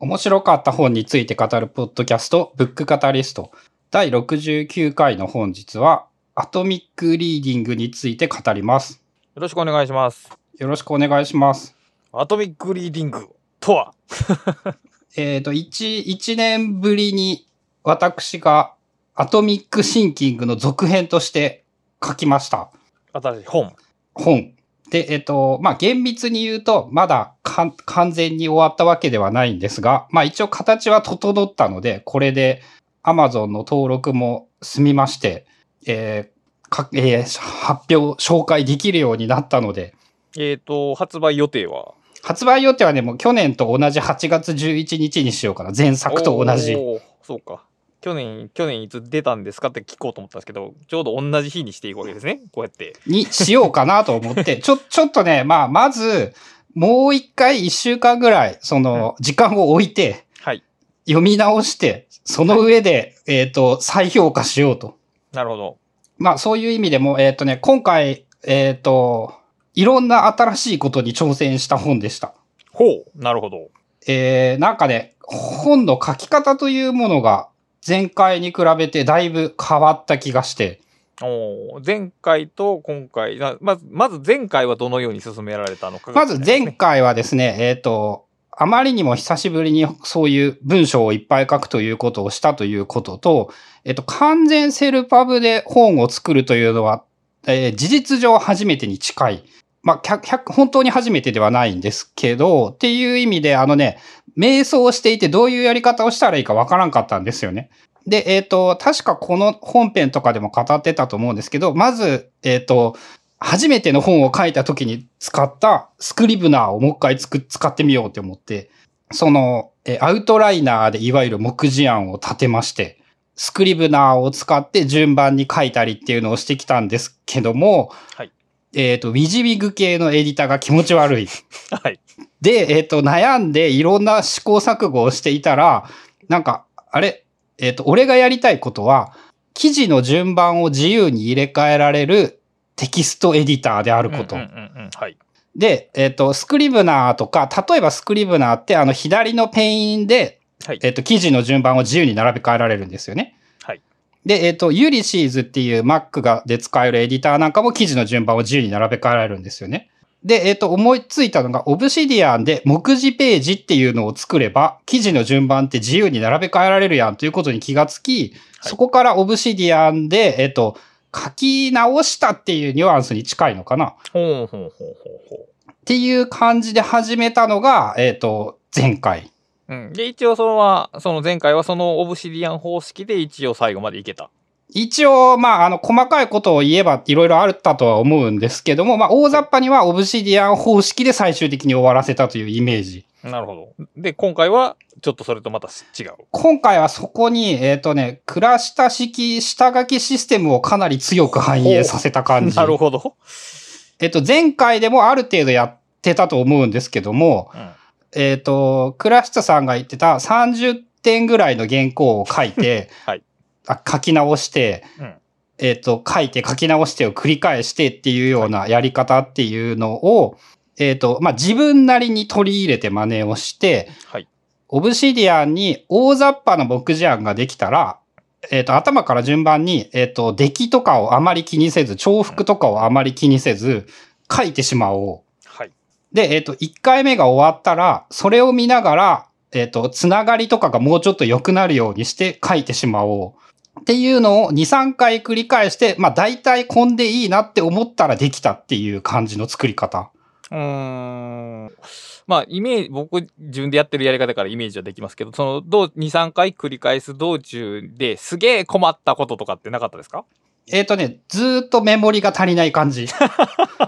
面白かった本について語るポッドキャスト、ブックカタリスト。第69回の本日は、アトミックリーディングについて語ります。よろしくお願いします。よろしくお願いします。アトミックリーディングとは？えっ、と、一、一年ぶりに私がアトミックシンキングの続編として書きました。新しい本。本。で、えっ、と、まあ、厳密に言うと、まだ完全に終わったわけではないんですが、まあ、一応形は整ったので、これで Amazon の登録も済みまして、えーかえー発表、紹介できるようになったので、えっ、と、発売予定は？発売予定はね、もう去年と同じ8月11日にしようかな。前作と同じ。そうか。去年、去年いつ出たんですかって聞こうと思ったんですけど、ちょうど同じ日にしていくわけですね。こうやって。にしようかなと思って、ちょ、ちょっとね、まあ、まず、もう一回一週間ぐらい、その、時間を置いて、はい。読み直して、その上で、えっ、と、再評価しようと。なるほど。まあ、そういう意味でも、えっ、とね、今回、えっ、と、いろんな新しいことに挑戦した本でした。ほう。なるほど。えー、なんかね、本の書き方というものが、前回に比べてだいぶ変わった気がして、おー前回と今回、なまず、まず前回はどのように進められたのかがまず前回はですね、えっ、と、あまりにも久しぶりにそういう文章をいっぱい書くということをしたということと、えっ、と、完全セルパブで本を作るというのは、えー事実上初めてに近い。まあ、本当に初めてではないんですけど、っていう意味で、あのね、瞑想していてどういうやり方をしたらいいかわからんかったんですよね。で、えっ、と、確かこの本編とかでも語ってたと思うんですけど、まず、えっ、と、初めての本を書いた時に使ったスクリブナーをもう一回つく使ってみようって思って、その、えアウトライナーでいわゆる目次案を立てまして、スクリブナーを使って順番に書いたりっていうのをしてきたんですけども、はいえっ、と、ウィジウィグ系のエディターが気持ち悪い。はい。で、えっ、と、悩んでいろんな試行錯誤をしていたら、なんか、あれ、えっ、と、俺がやりたいことは、記事の順番を自由に入れ替えられるテキストエディターであること。うんうんうんうん。はい。で、えっ、と、 Scrivener とか、例えば Scrivener ってあの左のペインで、はい。えっ、と、記事の順番を自由に並べ替えられるんですよね。はい。で、えっ、と、 Ulysses っていう Mac がで使えるエディターなんかも記事の順番を自由に並べ替えられるんですよね。で、えっ、と、思いついたのが、 Obsidian で目次ページっていうのを作れば、記事の順番って自由に並べ替えられるやんということに気がつき、はいそこからオブシディアンで、えっ、と、書き直したっていうニュアンスに近いのかな。ほうほうほうほうほう。っていう感じで始めたのが、えっ、と、前回。うん。で、一応そのは、その前回はそのオブシディアン方式で一応最後までいけた。一応、まあ、あの、細かいことを言えばいろいろあったとは思うんですけども、まあ、大雑把にはオブシディアン方式で最終的に終わらせたというイメージ。なるほど。で、今回はちょっとそれとまた違う。今回はそこに、えっ、とね、クラシタ式下書きシステムをかなり強く反映させた感じ。なるほど。えっと、前回でもある程度やってたと思うんですけども、うん。えっ、と、クラシタさんが言ってた30点ぐらいの原稿を書いて、はいあ書き直して、うんえっ、と、書いて書き直してを繰り返してっていうようなやり方っていうのを、えっ、と、まあ、自分なりに取り入れて真似をして、はい。オブシディアンに大雑把な目次案ができたら、えっ、と、頭から順番に、えっ、と、出来とかをあまり気にせず、重複とかをあまり気にせず、書いてしまおう。はい。で、えっ、と、1回目が終わったら、それを見ながら、えっ、と、つながりとかがもうちょっと良くなるようにして書いてしまおう。っていうのを2、3回繰り返して、まあ大体こんでいいなって思ったらできたっていう感じの作り方。うーん。まあ、イメージ、僕自分でやってるやり方からイメージはできますけど、その、どう、2、3回繰り返す道中ですげえ困ったこととかってなかったですか？えっ、とね、ずーっとメモリが足りない感じ。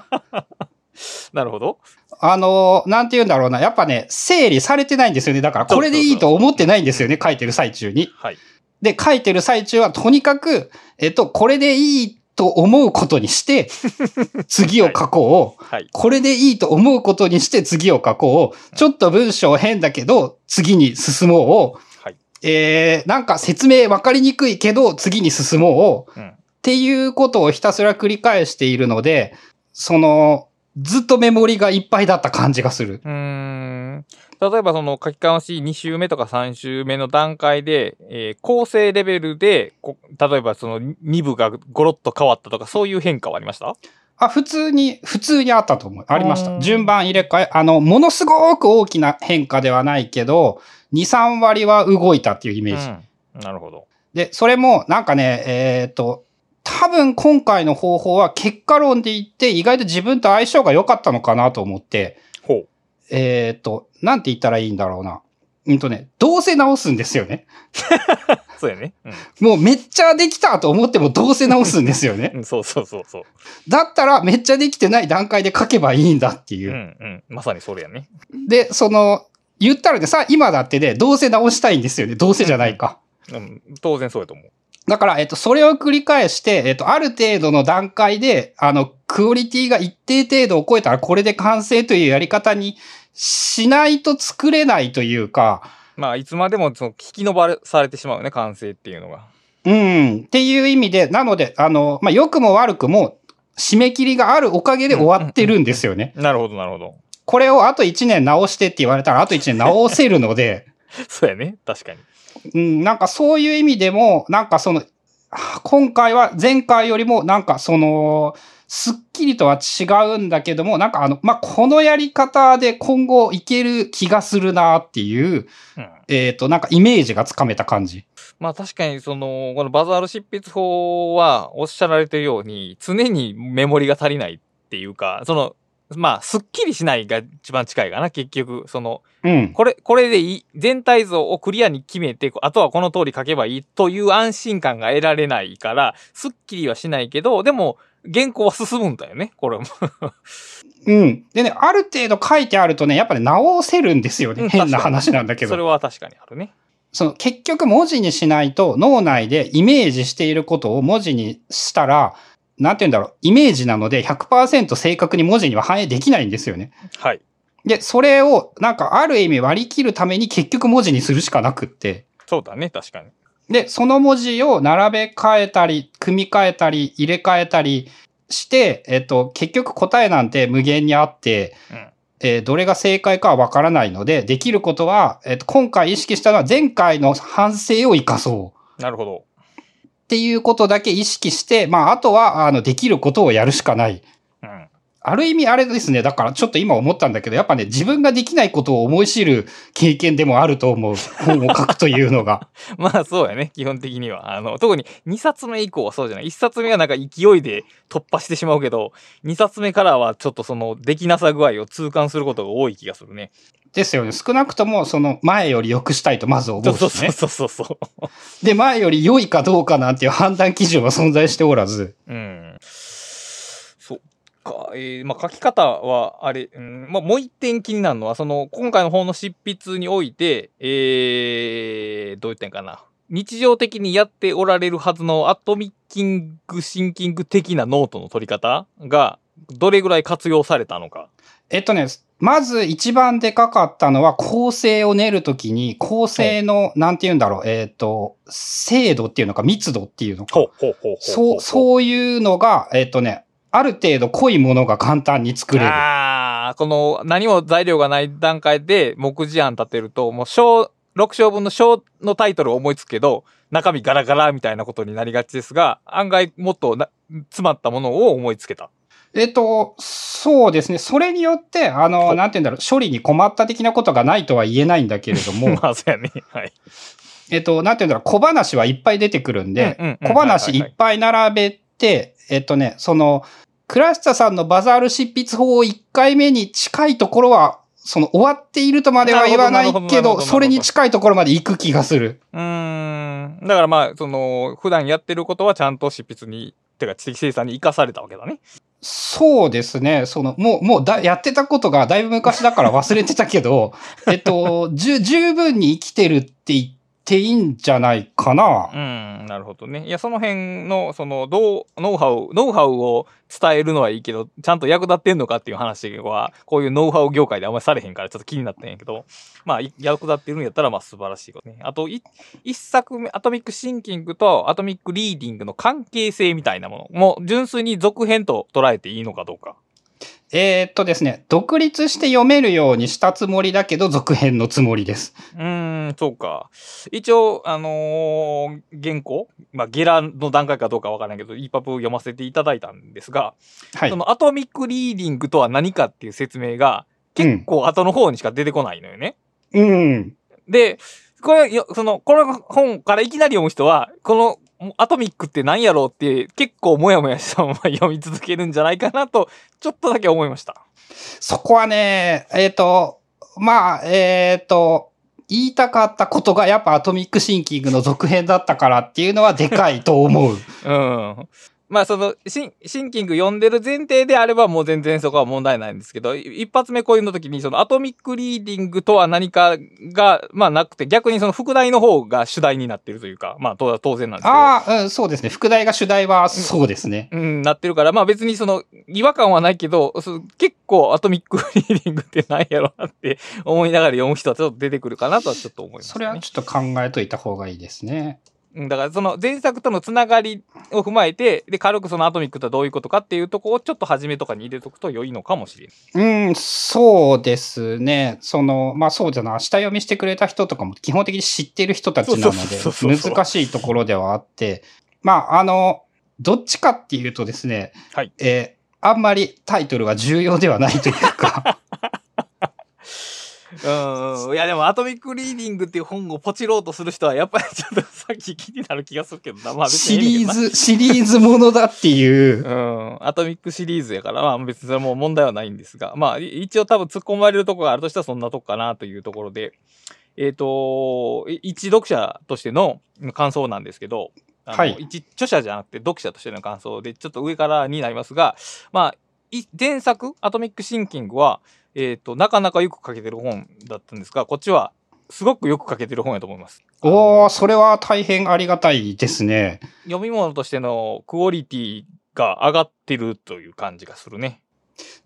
なるほど。あのーなんて言うんだろうな。やっぱね、整理されてないんですよね。だからこれでいいと思ってないんですよね。書いてる最中に。はい。で、書いてる最中はとにかく、えっと、これでいいと思うことにして、次を書こう。はい。これでいいと思うことにして次を書こう。ちょっと文章変だけど、次に進もう。はい。えー、なんか説明わかりにくいけど、次に進もう。うん。っていうことをひたすら繰り返しているので、その、ずっとメモリがいっぱいだった感じがする。うーん。例えばその書き換し2週目とか3週目の段階で、えー構成レベルでこ、例えばその2部がゴロッと変わったとか、そういう変化はありました？あ、普通に、普通にあったと思う。ありました。うん順番入れ替え、あの、ものすごく大きな変化ではないけど、2、3割は動いたっていうイメージ。うん。なるほど。で、それも、なんかね、えっ、と、多分今回の方法は結果論で言って意外と自分と相性が良かったのかなと思って、ほう。えっ、と、なんて言ったらいいんだろうな。うんとね、どうせ直すんですよね。そうやね。もうめっちゃできたと思ってもどうせ直すんですよねう。ん。そうそうそうそう。だったらめっちゃできてない段階で書けばいいんだっていうう。んうん。まさにそれやね。で、その、言ったらね、さ、今だってね、どうせ直したいんですよね。どうせじゃないか。うん。当然そうやと思う。だから、えっと、それを繰り返して、えっと、ある程度の段階で、あの、クオリティが一定程度を超えたら、これで完成というやり方にしないと作れないというか、まあ、いつまでもその引き伸ばされてしまうよね、完成っていうのが。うん、っていう意味で、なので、あの、まあ、良くも悪くも、締め切りがあるおかげで終わってるんですよね。なるほど、なるほど。これをあと1年直してって言われたら、あと1年直せるので、そうやね。確かに。うん、なんかそういう意味でも、なんかその、あ今回は前回よりもなんかその、すっきりとは違うんだけども、なんかあの、まあ、このやり方で今後いける気がするなっていう、うん。えっ、と、なんかイメージがつかめた感じ。まあ確かにその、このバザール執筆法はおっしゃられてるように、常にメモリが足りないっていうか、その、まあ、すっきりしないが一番近いかな、結局。その、うん。これ、これでいい、全体像をクリアに決めて、あとはこの通り書けばいいという安心感が得られないから、すっきりはしないけど、でも、原稿は進むんだよね、これも。うん。でね、ある程度書いてあるとね、やっぱり直せるんですよね。うん変な話なんだけそれど。は確かにあるね。その結局文字にしないと脳内でイメージしていることを文字にしたら、なんて言うんだろう、イメージなので100%正確に文字には反映できないんですよね。はい。で、それをなんかある意味割り切るために結局文字にするしかなくって。そうだね、確かに。で、その文字を並べ替えたり、組み替えたり、入れ替えたりして、えっと、結局答えなんて無限にあって、うん。えーどれが正解かはわからないので、できることは、えっと、今回意識したのは前回の反省を生かそう。なるほど。っていうことだけ意識して、まあ、あとは、あの、できることをやるしかない。うん。ある意味あれですね。だからちょっと今思ったんだけど、やっぱね、自分ができないことを思い知る経験でもあると思う。本を書くというのが。まあそうやね、基本的には。あの、特に2冊目以降はそうじゃない。1冊目はなんか勢いで突破してしまうけど、2冊目からはちょっとその、できなさ具合を痛感することが多い気がするね。ですよね。少なくとも、その、前より良くしたいとまず思そううしね。そうそうそうそう。で、前より良いかどうかなんていう判断基準は存在しておらず。うん。そっか。えー、まあ書き方は、あれ、うん、まあもう一点気になるのは、その、今回の本の執筆において、えー、どう言ったんかな。日常的にやっておられるはずのアトミッキングシンキング的なノートの取り方が、どれぐらい活用されたのか。えっとね、まず一番でかかったのは構成を練るときに、構成の、なんて言うんだろう、えっ、と、精度っていうのか密度っていうのか。そう、そういうのが、えっ、とね、ある程度濃いものが簡単に作れる。ああ、この何も材料がない段階で目次案立てると、もう小、6章分の章のタイトルを思いつくけど、中身ガラガラみたいなことになりがちですが、案外もっとな詰まったものを思いつけた。えっ、と、そうですね。それによって、あほの、うなんて言うんだろう、処理に困った的なことがないとは言えないんだけれども、まあ、そうやね。はい。えっと、なんて言うんだろう、小話はいっぱい出てくるんで、うんうんうん小話いっぱい並べて、えっとね、その、クラシタさんのバザール執筆法を1回目に近いところは、その終わっているとまでは言わないけど、それに近いところまで行く気がする。うーん。だからまあ、その、普段やってることはちゃんと執筆に、てか知的生産に生かされたわけだね。そうですね。その、もう、もうだ、やってたことがだいぶ昔だから忘れてたけど、えっと、十分に生きてるって言ってていいんじゃないかな。うん、なるほどね。いや、その辺の、その、どう、ノウハウ、ノウハウを伝えるのはいいけど、ちゃんと役立ってんのかっていう話は、こういうノウハウ業界であんまりされへんからちょっと気になったんやけど、まあ、役立ってるんやったら、まあ素晴らしいことね。あと、い一作目、アトミックシンキングとアトミックリーディングの関係性みたいなものも、純粋に続編と捉えていいのかどうか。えーっとですね、独立して読めるようにしたつもりだけど、続編のつもりです。うーん、そうか。一応、あのー原稿まあ、ゲラの段階かどうかわからないけど、EPUB を読ませていただいたんですが、はいそ。のアトミックリーディングとは何かっていう説明が、結構後の方にしか出てこないのよね。うん。で、これ、よその、この本からいきなり読む人は、この、アトミックって何やろうって結構もやもやしたまま読み続けるんじゃないかなと、ちょっとだけ思いました。そこはね、えーっと、まあ、えーっと、言いたかったことがやっぱアトミックシンキングの続編だったからっていうのはでかいと思う。うん。まあそのシン、シンキング読んでる前提であればもう全然そこは問題ないんですけど、い一発目こういうの時にそのアトミックリーディングとは何かが、まあなくて逆にその副題の方が主題になってるというか、まあ当当然なんですけど。ああ、うん、そうですね。副題が主題はそうですね。うん、なってるから、まあ別にその違和感はないけど、そ結構アトミックリーディングって何やろなって思いながら読む人はちょっと出てくるかなとはちょっと思います、ね。それはちょっと考えといた方がいいですね。うんだからその前作とのつながりを踏まえて、で、軽くそのアトミックとはどういうことかっていうとこをちょっと初めとかに入れとくと良いのかもしれない。うん、そうですね。その、まあそうじゃな、下読みしてくれた人とかも基本的に知ってる人たちなので、難しいところではあって、まああの、どっちかっていうとですね、はいえーあんまりタイトルが重要ではないというか、うん。いやでもアトミックリーディングっていう本をポチろうとする人はやっぱりちょっとさっき気になる気がするけどな。まあ別シリーズ、シリーズものだっていう、うん。アトミックシリーズやから、まあ別にそれはもう問題はないんですが、まあい一応多分突っ込まれるところがあるとしたらそんなとこかなというところで、えっ、と、い一読者としての感想なんですけど、はい。一著者じゃなくて読者としての感想で、ちょっと上からになりますが、まあ、い前作、アトミックシンキングは、えっ、と、なかなかよく書けてる本だったんですが、こっちはすごくよく書けてる本やと思います。おー、それは大変ありがたいですね。読み物としてのクオリティが上がってるという感じがするね。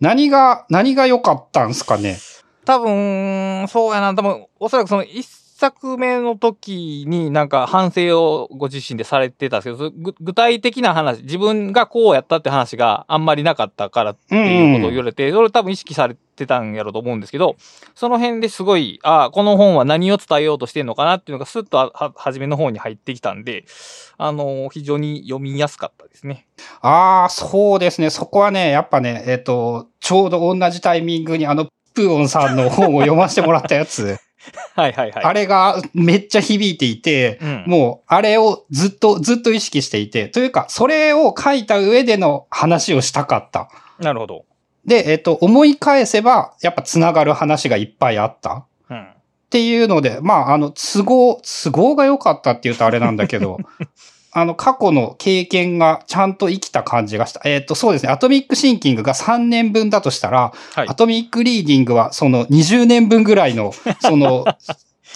何が、何が良かったんすかね？多分、そうやな。多分、おそらくその一作目の時になんか反省をご自身でされてたんですけど、具体的な話、自分がこうやったって話があんまりなかったからっていうことを言われて、それ多分意識されてたんやろうと思うんですけど、その辺ですごい、ああ、この本は何を伝えようとしてんのかなっていうのがスッと初めの方に入ってきたんで、あの、非常に読みやすかったですね。ああ、そうですね。そこはね、やっぱね、えっ、と、ちょうど同じタイミングにあの、プーオンさんの本を読ませてもらったやつ、はいはいはい。あれがめっちゃ響いていて、うん、もう、あれをずっと、ずっと意識していて、というか、それを書いた上での話をしたかった。なるほど。で、えっ、と、思い返せば、やっぱ繋がる話がいっぱいあった。うん。っていうので、まあ、あの、都合、都合が良かったって言うとあれなんだけど、あの、過去の経験がちゃんと生きた感じがした。えっ、と、そうですね。アトミックシンキングが3年分だとしたら、はいア。トミックリーディングはその20年分ぐらいの、その、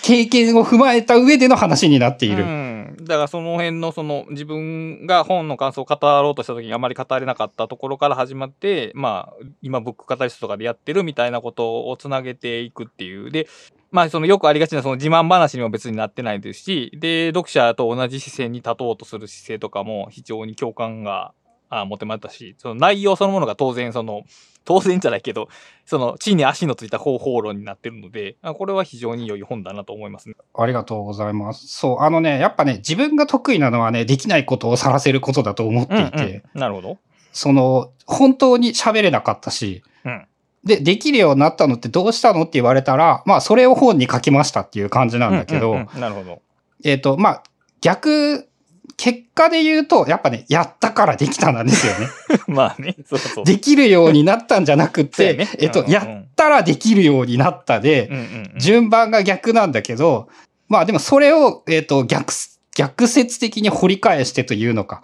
経験を踏まえた上での話になっている。うん。だからその辺のその自分が本の感想を語ろうとした時にあまり語れなかったところから始まって、まあ、今ブックカタリストとかでやってるみたいなことをつなげていくっていう。で、まあそのよくありがちなその自慢話にも別になってないですし、で、読者と同じ視線に立とうとする姿勢とかも非常に共感があ持てましたし、その内容そのものが当然その、当然じゃないけど、その地に足のついた方法論になってるので、あこれは非常に良い本だなと思いますね。ありがとうございます。そう、あのね、やっぱね、自分が得意なのはね、できないことをさらせることだと思っていて、うんうん、なるほど。その、本当に喋れなかったし、うんで、できるようになったのってどうしたのって言われたら、まあ、それを本に書きましたっていう感じなんだけど、うんうんうんなるほど。えっ、と、まあ、逆、結果で言うと、やっぱね、やったからできたなんですよね。まあね、そうそう。できるようになったんじゃなくて、ねえっと、うんうんやったらできるようになったで、順番が逆なんだけど、まあでもそれを、えっ、と、逆、逆説的に掘り返してというのか。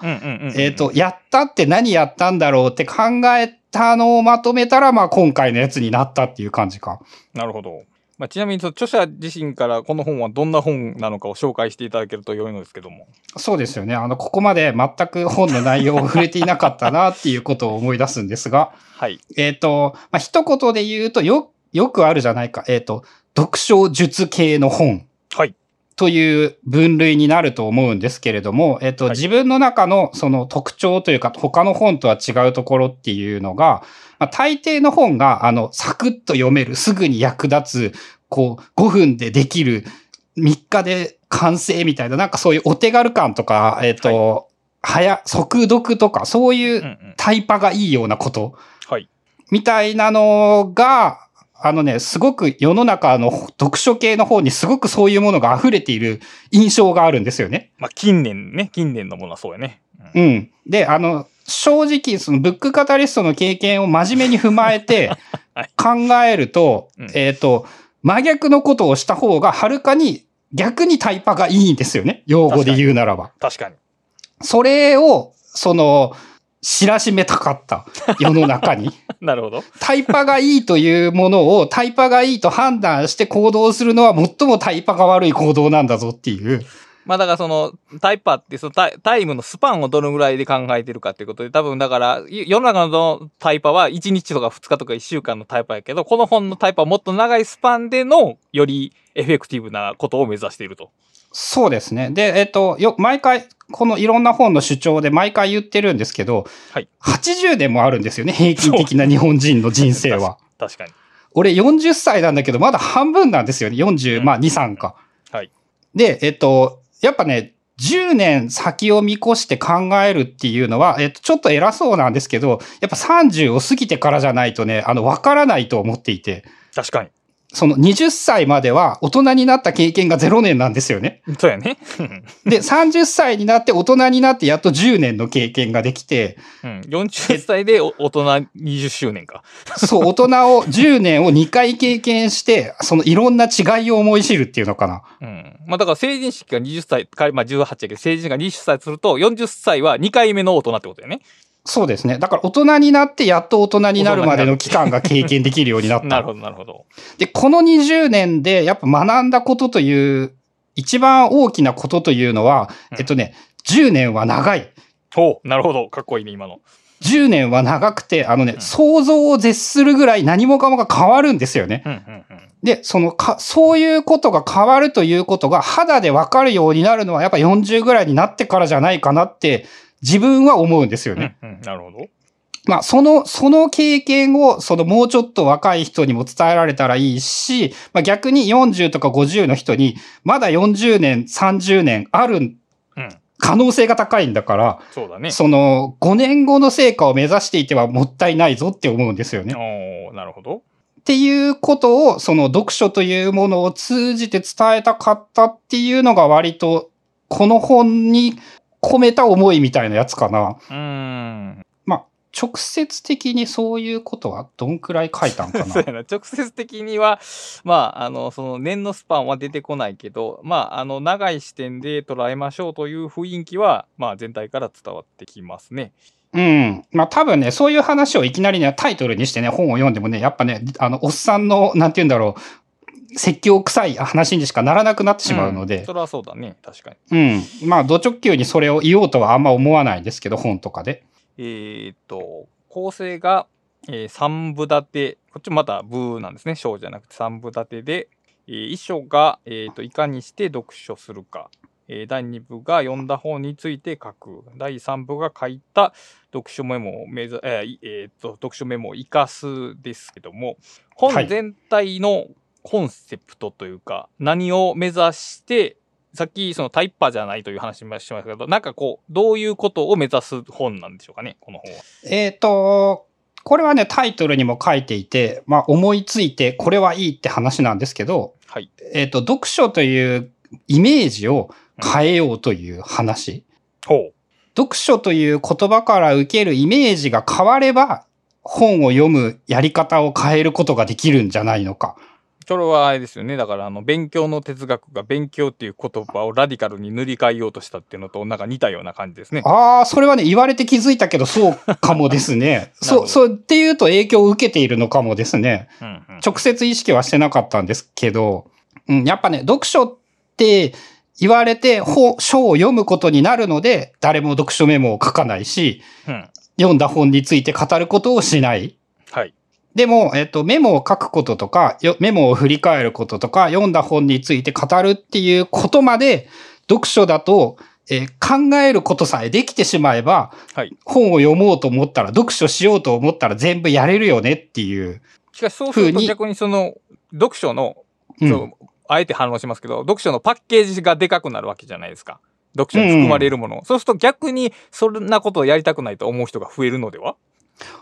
えっ、と、やったって何やったんだろうって考えたのをまとめたら、まあ今回のやつになったっていう感じか。なるほど。まあ、ちなみに著者自身からこの本はどんな本なのかを紹介していただけると良いのですけども。そうですよね。あの、ここまで全く本の内容を触れていなかったなっていうことを思い出すんですが、はい。えっ、と、まあ一言で言うと、よ、よくあるじゃないか。えっ、と、読書術系の本。はい。という分類になると思うんですけれども、えっと、はい自分の中のその特徴というか、他の本とは違うところっていうのが、ままあ、大抵の本が、あの、サクッと読める、すぐに役立つ、こう、5分でできる、3日で完成みたいな、なんかそういうお手軽感とか、えっ、と、早、速読とか、そういう。タイパがいいようなこと、はい。みたいなのが、あのね、すごく世の中の読書系の方にすごくそういうものが溢れている印象があるんですよね。まあ、近年ね、近年のものはそうやね。ううんん。で、あの、正直、そのブックカタリストの経験を真面目に踏まえて はい考えると、うんえっ、と、真逆のことをした方がはるかに逆にタイパがいいんですよね。用語で言うならば。確かに。それを、その、知らしめたかった。世の中に。なるほど。タイパがいいというものをタイパがいいと判断して行動するのは最もタイパが悪い行動なんだぞっていう。まあだからそのタイパーってそのタイタイムのスパンをどのぐらいで考えてるかっていうことで多分だからい世の中のタイパは1日とか2日とか1週間のタイパやけどこの本のタイパはもっと長いスパンでのよりエフェクティブなことを目指していると。そうですね。で、えっと、よ、毎回、このいろんな本の主張で毎回言ってるんですけど、はい。80年もあるんですよね、平均的な日本人の人生は。確かに。俺40歳なんだけど、まだ半分なんですよね。40、まあ2、3か。はい。で、えっと、やっぱね、10年先を見越して考えるっていうのは、えっと、ちょっと偉そうなんですけど、やっぱ30を過ぎてからじゃないとね、あの、わからないと思っていて、確かに。その20歳までは大人になった経験が0年なんですよね。そうやね。で、30歳になって大人になってやっと10年の経験ができて、うん、40歳でお大人20周年か。そう、大人を、10年を2回経験して、そのいろんな違いを思い知るっていうのかな。うん。まあだから成人式が20歳、かまあ18やけど成人式が20歳すると40歳は2回目の大人ってことやね。そうですね。だから大人になってやっと大人になるまでの期間が経験できるようになった。なるほど、なるほど。で、この20年でやっぱ学んだことという、一番大きなことというのは、うんえっとね、10年は長い。ほう、なるほど。かっこいいね、今の。10年は長くて、あのね、うん想像を絶するぐらい何もかもが変わるんですよね。うん、うん、うん。で、そのか、そういうことが変わるということが肌でわかるようになるのはやっぱ40ぐらいになってからじゃないかなって自分は思うんですよね。うん、うん、なるほど。まあ、その、その経験を、そのもうちょっと若い人にも伝えられたらいいし、まあ逆に40とか50の人に、まだ40年、30年あるうん。可能性が高いんだから、そうだね。その5年後の成果を目指していてはもったいないぞって思うんですよね。おーなるほど。っていうことを、その読書というものを通じて伝えたかったっていうのが割と、この本に込めた思いみたいなやつかな。うーん。まあ、直接的にそういうことはどんくらい書いたんか そうな。やな。直接的には、まあ、あの、その年のスパンは出てこないけど、まあ、あの、長い視点で捉えましょうという雰囲気は、まあ、全体から伝わってきますね。うん。まあ多分ね、そういう話をいきなりね、タイトルにしてね、本を読んでもね、やっぱね、あの、おっさんの、なんて言うんだろう、説教臭い話にしかならなくなってしまうのんでそ、れはそうだね。確かに。うん。まあ、土直球にそれを言おうとはあんま思わないんですけど、本とかで。えーっと、構成が、えー三部立て、こっちもまた部なんですね。章じゃなくて三部立てで、えー一章が、えーっと、いかにして読書するか。えー第2部が読んだ本について書く。第3部が書いた読書メモを目指、えーいえーっと、読書メモを活かすですけども、はい本全体のコンセプトというか、何を目指して、さっきそのタイパじゃないという話もしましたけど、なんかこう、どういうことを目指す本なんでしょうかね、この本は。えっ、と、これはね、タイトルにも書いていて、まあ、思いついて、これはいいって話なんですけど、はい。えっ、と、読書というイメージを変えようという話。ほう。読書という言葉から受けるイメージが変われば、本を読むやり方を変えることができるんじゃないのか。それはあれですよね。だから、あの、勉強の哲学が勉強っていう言葉をラディカルに塗り替えようとしたっていうのと、なんか似たような感じですね。ああ、それはね、言われて気づいたけど、そうかもですね。そう、そうっていうと影響を受けているのかもですね。うんうん、直接意識はしてなかったんですけど、うん、やっぱね、読書って言われて、本書を読むことになるので、誰も読書メモを書かないし、うん。読んだ本について語ることをしない。はい。でも、えっと、メモを書くこととか、よメモを振り返ることとか、読んだ本について語るっていうことまで、読書だとえー考えることさえできてしまえば、はい本を読もうと思ったら、読書しようと思ったら全部やれるよねっていう。しかしそうすると逆にその、読書の、うんあえて反応しますけど、読書のパッケージがでかくなるわけじゃないですか。読書に含まれるもの。そうすると逆にそんなことをやりたくないと思う人が増えるのでは？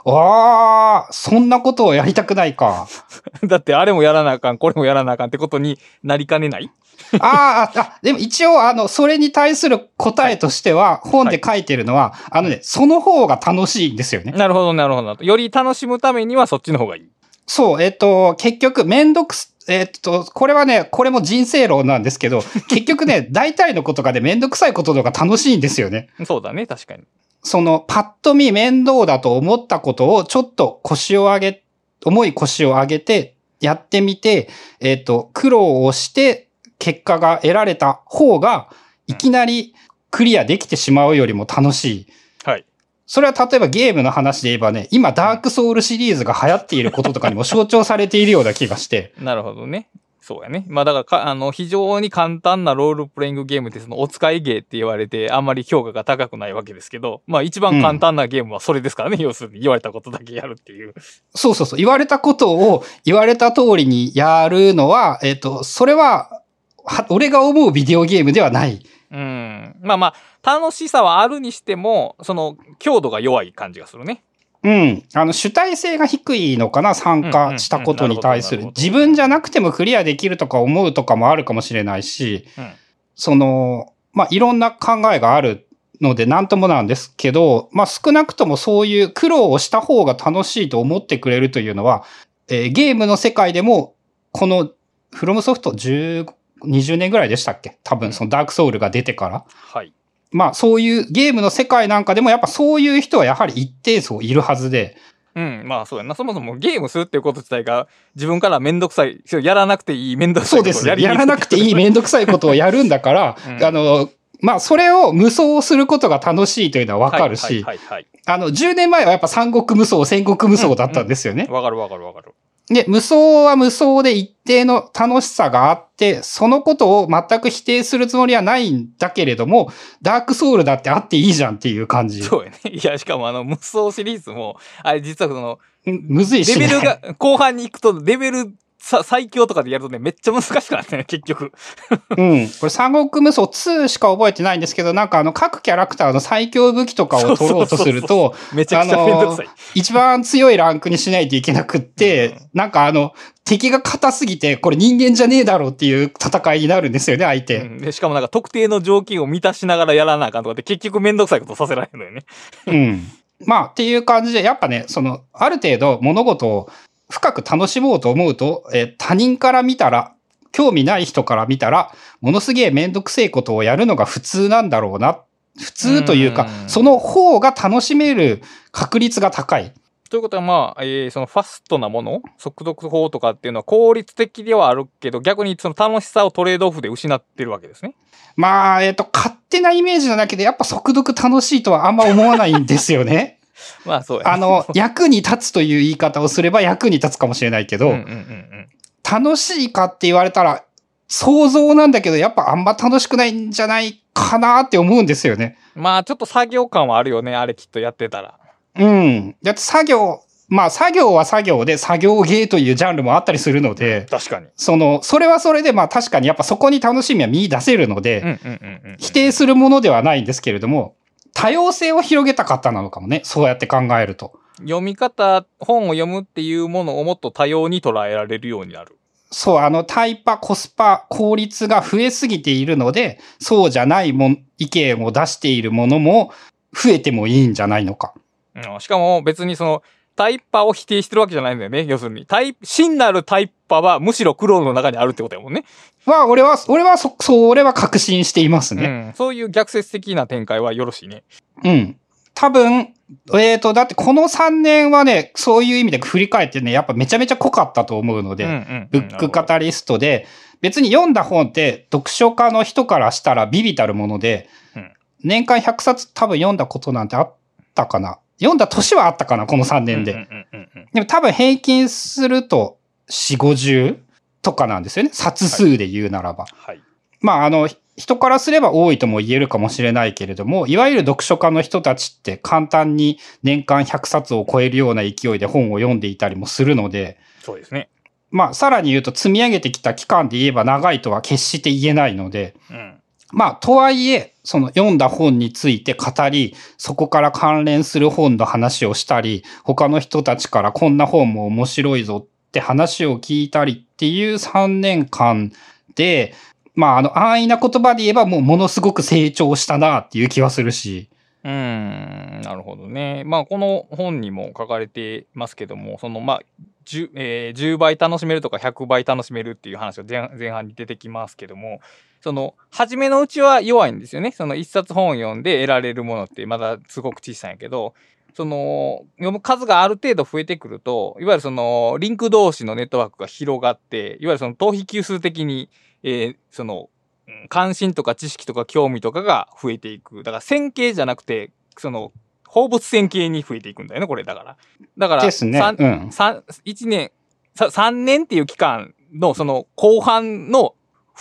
ああ、そんなことをやりたくないか。だってあれもやらなあかん、これもやらなあかんってことになりかねない？あーあ、あ、でも一応、あの、それに対する答えとしては、本で書いてるのは、あのね、その方が楽しいんですよね。なるほど、なるほど。より楽しむためにはそっちの方がいい。そう、えっと、結局、めんどくす、えっと、これはね、これも人生論なんですけど、結局ね、大体のことがね、めんどくさいことの方が楽しいんですよね。そうだね、確かに。その、パッと見面倒だと思ったことを、ちょっと腰を上げ、重い腰を上げて、やってみて、えっ、と、苦労をして、結果が得られた方が、いきなりクリアできてしまうよりも楽しい。はい。それは例えばゲームの話で言えばね、今ダークソウルシリーズが流行っていることとかにも象徴されているような気がして。なるほどね。そうやね。まあだからか、あの、非常に簡単なロールプレイングゲームってそのお使いゲーって言われて、あんまり評価が高くないわけですけど、まあ一番簡単なゲームはそれですからね、要するに言われたことだけやるっていう。そうそうそう。言われたことを言われた通りにやるのは、えっ、と、それは、は俺が思うビデオゲームではない。うん。まあまあ、楽しさはあるにしても、その、強度が弱い感じがするね。うん。あの、主体性が低いのかな、参加したことに対する自分じゃなくてもクリアできるとか思うとかもあるかもしれないし、うん。その、まあ、いろんな考えがあるので何ともなんですけど、まあ、少なくともそういう苦労をした方が楽しいと思ってくれるというのは、えーゲームの世界でも、この、フロムソフト10、20年ぐらいでしたっけ？多分、そのダークソウルが出てから。はい。まあ、そういうゲームの世界なんかでもやっぱそういう人はやはり一定数いるはずで、うん、まあそうやな。そもそもゲームするっていうこと自体が自分からめんどくさい、そうやらなくていいめんどくさいそうです。やらなくていいめんどくさいことをやるんだから、うんあの、まあ、それを無双することが楽しいというのはわかるし、あの、10年前はやっぱ三国無双、戦国無双だったんですよねはい。。わかるわかるわかる。で、無双は無双で一定の楽しさがあって、そのことを全く否定するつもりはないんだけれども、ダークソウルだってあっていいじゃんっていう感じ。そうやね。いや、しかもあの、無双シリーズも、あれ実はその、うんむずいし、ね。レベルが、後半に行くと、レベルさ最強とかでやるとね、めっちゃ難しくなってね、結局。うん。これ三国無双2しか覚えてないんですけど、なんかあの各キャラクターの最強武器とかを取ろうとすると、めちゃくちゃめんどくさい。一番強いランクにしないといけなくって、なんかあの、敵が硬すぎて、これ人間じゃねえだろうっていう戦いになるんですよね、相手。うんでしかもなんか特定の条件を満たしながらやらなあかんとかって結局めんどくさいことさせられるのよね。うん。まあ、っていう感じで、やっぱね、その、ある程度物事を深く楽しもうと思うと、えー他人から見たら、興味ない人から見たら、ものすげえめんどくせえことをやるのが普通なんだろうな。普通というかう、んその方が楽しめる確率が高い。ということはまあ、えーそのファストなもの？速読法とかっていうのは効率的ではあるけど、逆にその楽しさをトレードオフで失ってるわけですね。まあ、えっ、と、勝手なイメージなだけで、やっぱ速読楽しいとはあんま思わないんですよね。まあそうや、ね。あの、役に立つという言い方をすれば役に立つかもしれないけど、うんうんうんうん。楽しいかって言われたら、想像なんだけど、やっぱあんま楽しくないんじゃないかなって思うんですよね。まあちょっと作業感はあるよね、あれきっとやってたら。うん。だって作業、まあ作業は作業で作業ゲーというジャンルもあったりするので、確かに。その、それはそれでまあ確かにやっぱそこに楽しみは見出せるので、うんうんうんうん。否定するものではないんですけれども、多様性を広げたかったなのかもね。そうやって考えると。読み方、本を読むっていうものをもっと多様に捉えられるようになる。そう、あの、タイパ、コスパ、効率が増えすぎているので、そうじゃないもん、意見を出しているものも増えてもいいんじゃないのか。うん、しかも別にその、タイパを否定してるわけじゃないんだよね。要するに。タイ、真なるタイパはむしろ苦労の中にあるってことやもんね。は、俺は、俺はそ、そう、俺は確信していますね。うん。そういう逆説的な展開はよろしいね。うん。多分、えっ、と、だってこの3年はね、そういう意味で振り返ってね、やっぱめちゃめちゃ濃かったと思うので、うんうんブックカタリストで、別に読んだ本って読書家の人からしたらビビたるもので、うん年間100冊多分読んだことなんてあったかな読んだ年はあったかなこの3年で。でも多分平均すると4、50とかなんですよね。冊数で言うならば。はい。まああの、人からすれば多いとも言えるかもしれないけれども、いわゆる読書家の人たちって簡単に年間100冊を超えるような勢いで本を読んでいたりもするので、そうですね。まあ、さらに言うと積み上げてきた期間で言えば長いとは決して言えないので、うん。まあ、とはいえ、その読んだ本について語り、そこから関連する本の話をしたり、他の人たちからこんな本も面白いぞって話を聞いたりっていう3年間で、まあ、あの、安易な言葉で言えばもうものすごく成長したなっていう気はするし。うん、なるほどね。まあ、この本にも書かれてますけども、その、まあ、10, えー10倍楽しめるとか100倍楽しめるっていう話が前前半に出てきますけども、その、初めのうちは弱いんですよね。その一冊本を読んで得られるものってまだすごく小さいんやけど、その、読む数がある程度増えてくると、いわゆるその、リンク同士のネットワークが広がって、いわゆるその、逃避級数的に、えーその、うん関心とか知識とか興味とかが増えていく。だから線形じゃなくて、その、放物線形に増えていくんだよね、これだから。だから、ですね。三うん。三一年、さ三年っていう期間のその後半の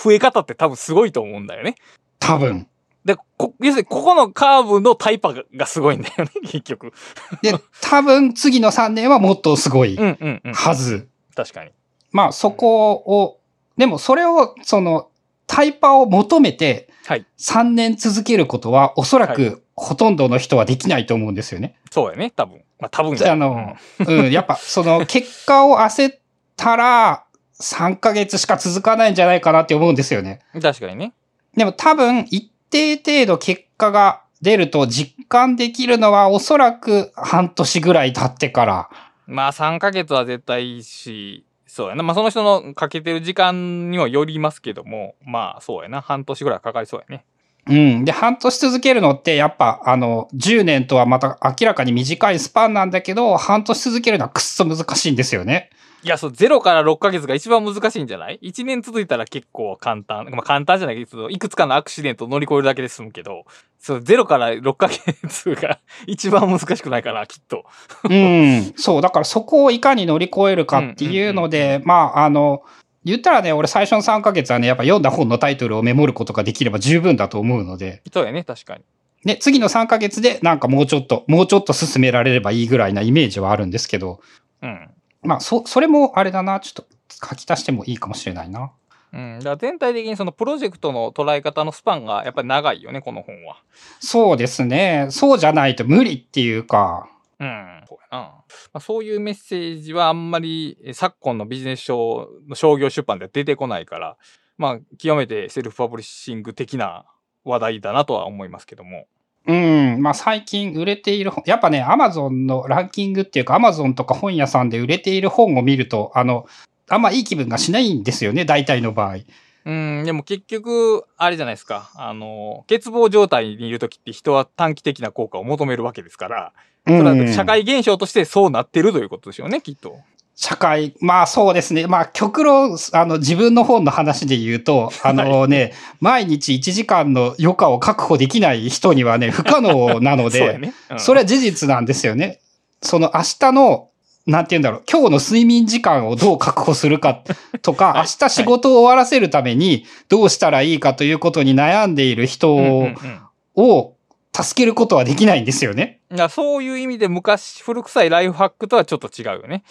増え方って多分すごいと思うんだよね。多分。で、こ、要するにここのカーブのタイパががすごいんだよね、結局。で、多分次の3年はもっとすごいうんうんうん。はず。確かに。まあそこを、でもそれを、その、タイパを求めてはい。3年続けることはおそらはくほとんどの人はできないと思うんですよね。そうやね、多分。まあ多分あの、うん、やっぱその結果を焦ったら3ヶ月しか続かないんじゃないかなって思うんですよね。うん確かにね。でも多分一定程度結果が出ると実感できるのはおそらく半年ぐらい経ってから。まあ3ヶ月は絶対いいし、そうやな。まあその人のかけてる時間にはよりますけども、まあそうやな。半年ぐらいかかりそうやね。うん。で、半年続けるのって、やっぱ、あの、10年とはまた明らかに短いスパンなんだけど、半年続けるのはくっそ難しいんですよね。いや、そう、0から6ヶ月が一番難しいんじゃない ?1 年続いたら結構簡単。まあ簡単じゃないけど、いくつかのアクシデントを乗り越えるだけで済むけど、そう、0から6ヶ月が一番難しくないかな、きっと。うん。そう。だからそこをいかに乗り越えるかっていうので、まあ、あの、言ったらね、俺最初の3ヶ月はね、やっぱ読んだ本のタイトルをメモることができれば十分だと思うので、そうやね、確かに。で、次の3ヶ月でなんかもうちょっと、もうちょっと進められればいいぐらいなイメージはあるんですけど、うん。まあ、そ、それもあれだな、ちょっと書き足してもいいかもしれないな。うん。だ全体的にそのプロジェクトの捉え方のスパンがやっぱり長いよね、この本は。そうですね。そうじゃないと無理っていうか、うん。そうやな。まあ、そういうメッセージはあんまりえ昨今のビジネス書の商業出版では出てこないから、まあ、極めてセルフパブリッシング的な話題だなとは思いますけども。うん。まあ最近売れている本、やっぱね、アマゾンのランキングっていうか、アマゾンとか本屋さんで売れている本を見ると、あの、あんまいい気分がしないんですよね、大体の場合。うん、でも結局、あれじゃないですか。あの、欠乏状態にいるときって人は短期的な効果を求めるわけですから、それは社会現象としてそうなってるということでしょうね、きっと。社会、まあそうですね。まあ極論、あの自分の本の話で言うと、あのね、毎日1時間の余暇を確保できない人にはね、不可能なので、そね。うんそれは事実なんですよね。その明日の、なんて言うんだろう、今日の睡眠時間をどう確保するかとか、はい明日仕事を終わらせるためにどうしたらいいかということに悩んでいる人を助けることはできないんですよね。そういう意味で昔、古臭いライフハックとはちょっと違うよね。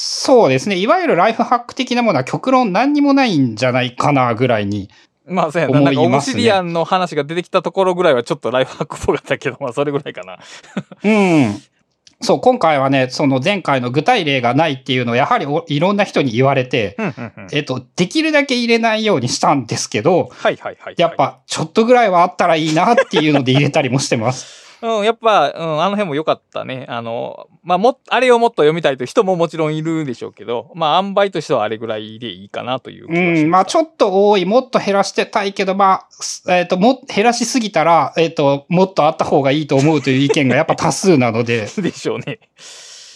そうですね。いわゆるライフハック的なものは極論何にもないんじゃないかなぐらいに。まあ、そうやな。なんか、オム思いますねシリアンの話が出てきたところぐらいはちょっとライフハックっぽかったけど、まあ、それぐらいかな。うん。そう、今回はね、その前回の具体例がないっていうのをやはりおいろんな人に言われて、うんうんうんえっと、できるだけ入れないようにしたんですけど、はいはいはい。やっ、ぱちょっとぐらいはあったらいいなっていうので入れたりもしてます。うん、やっぱ、うん、あの辺も良かったね。あの、まあ、も、あれをもっと読みたいという人ももちろんいるでしょうけど、まあ、塩梅としてはあれぐらいでいいかなという。うん、まあちょっと多い、もっと減らしてたいけど、まあ、すえっ、と、も、減らしすぎたら、えっ、と、もっとあった方がいいと思うという意見がやっぱ多数なので、でしょうね。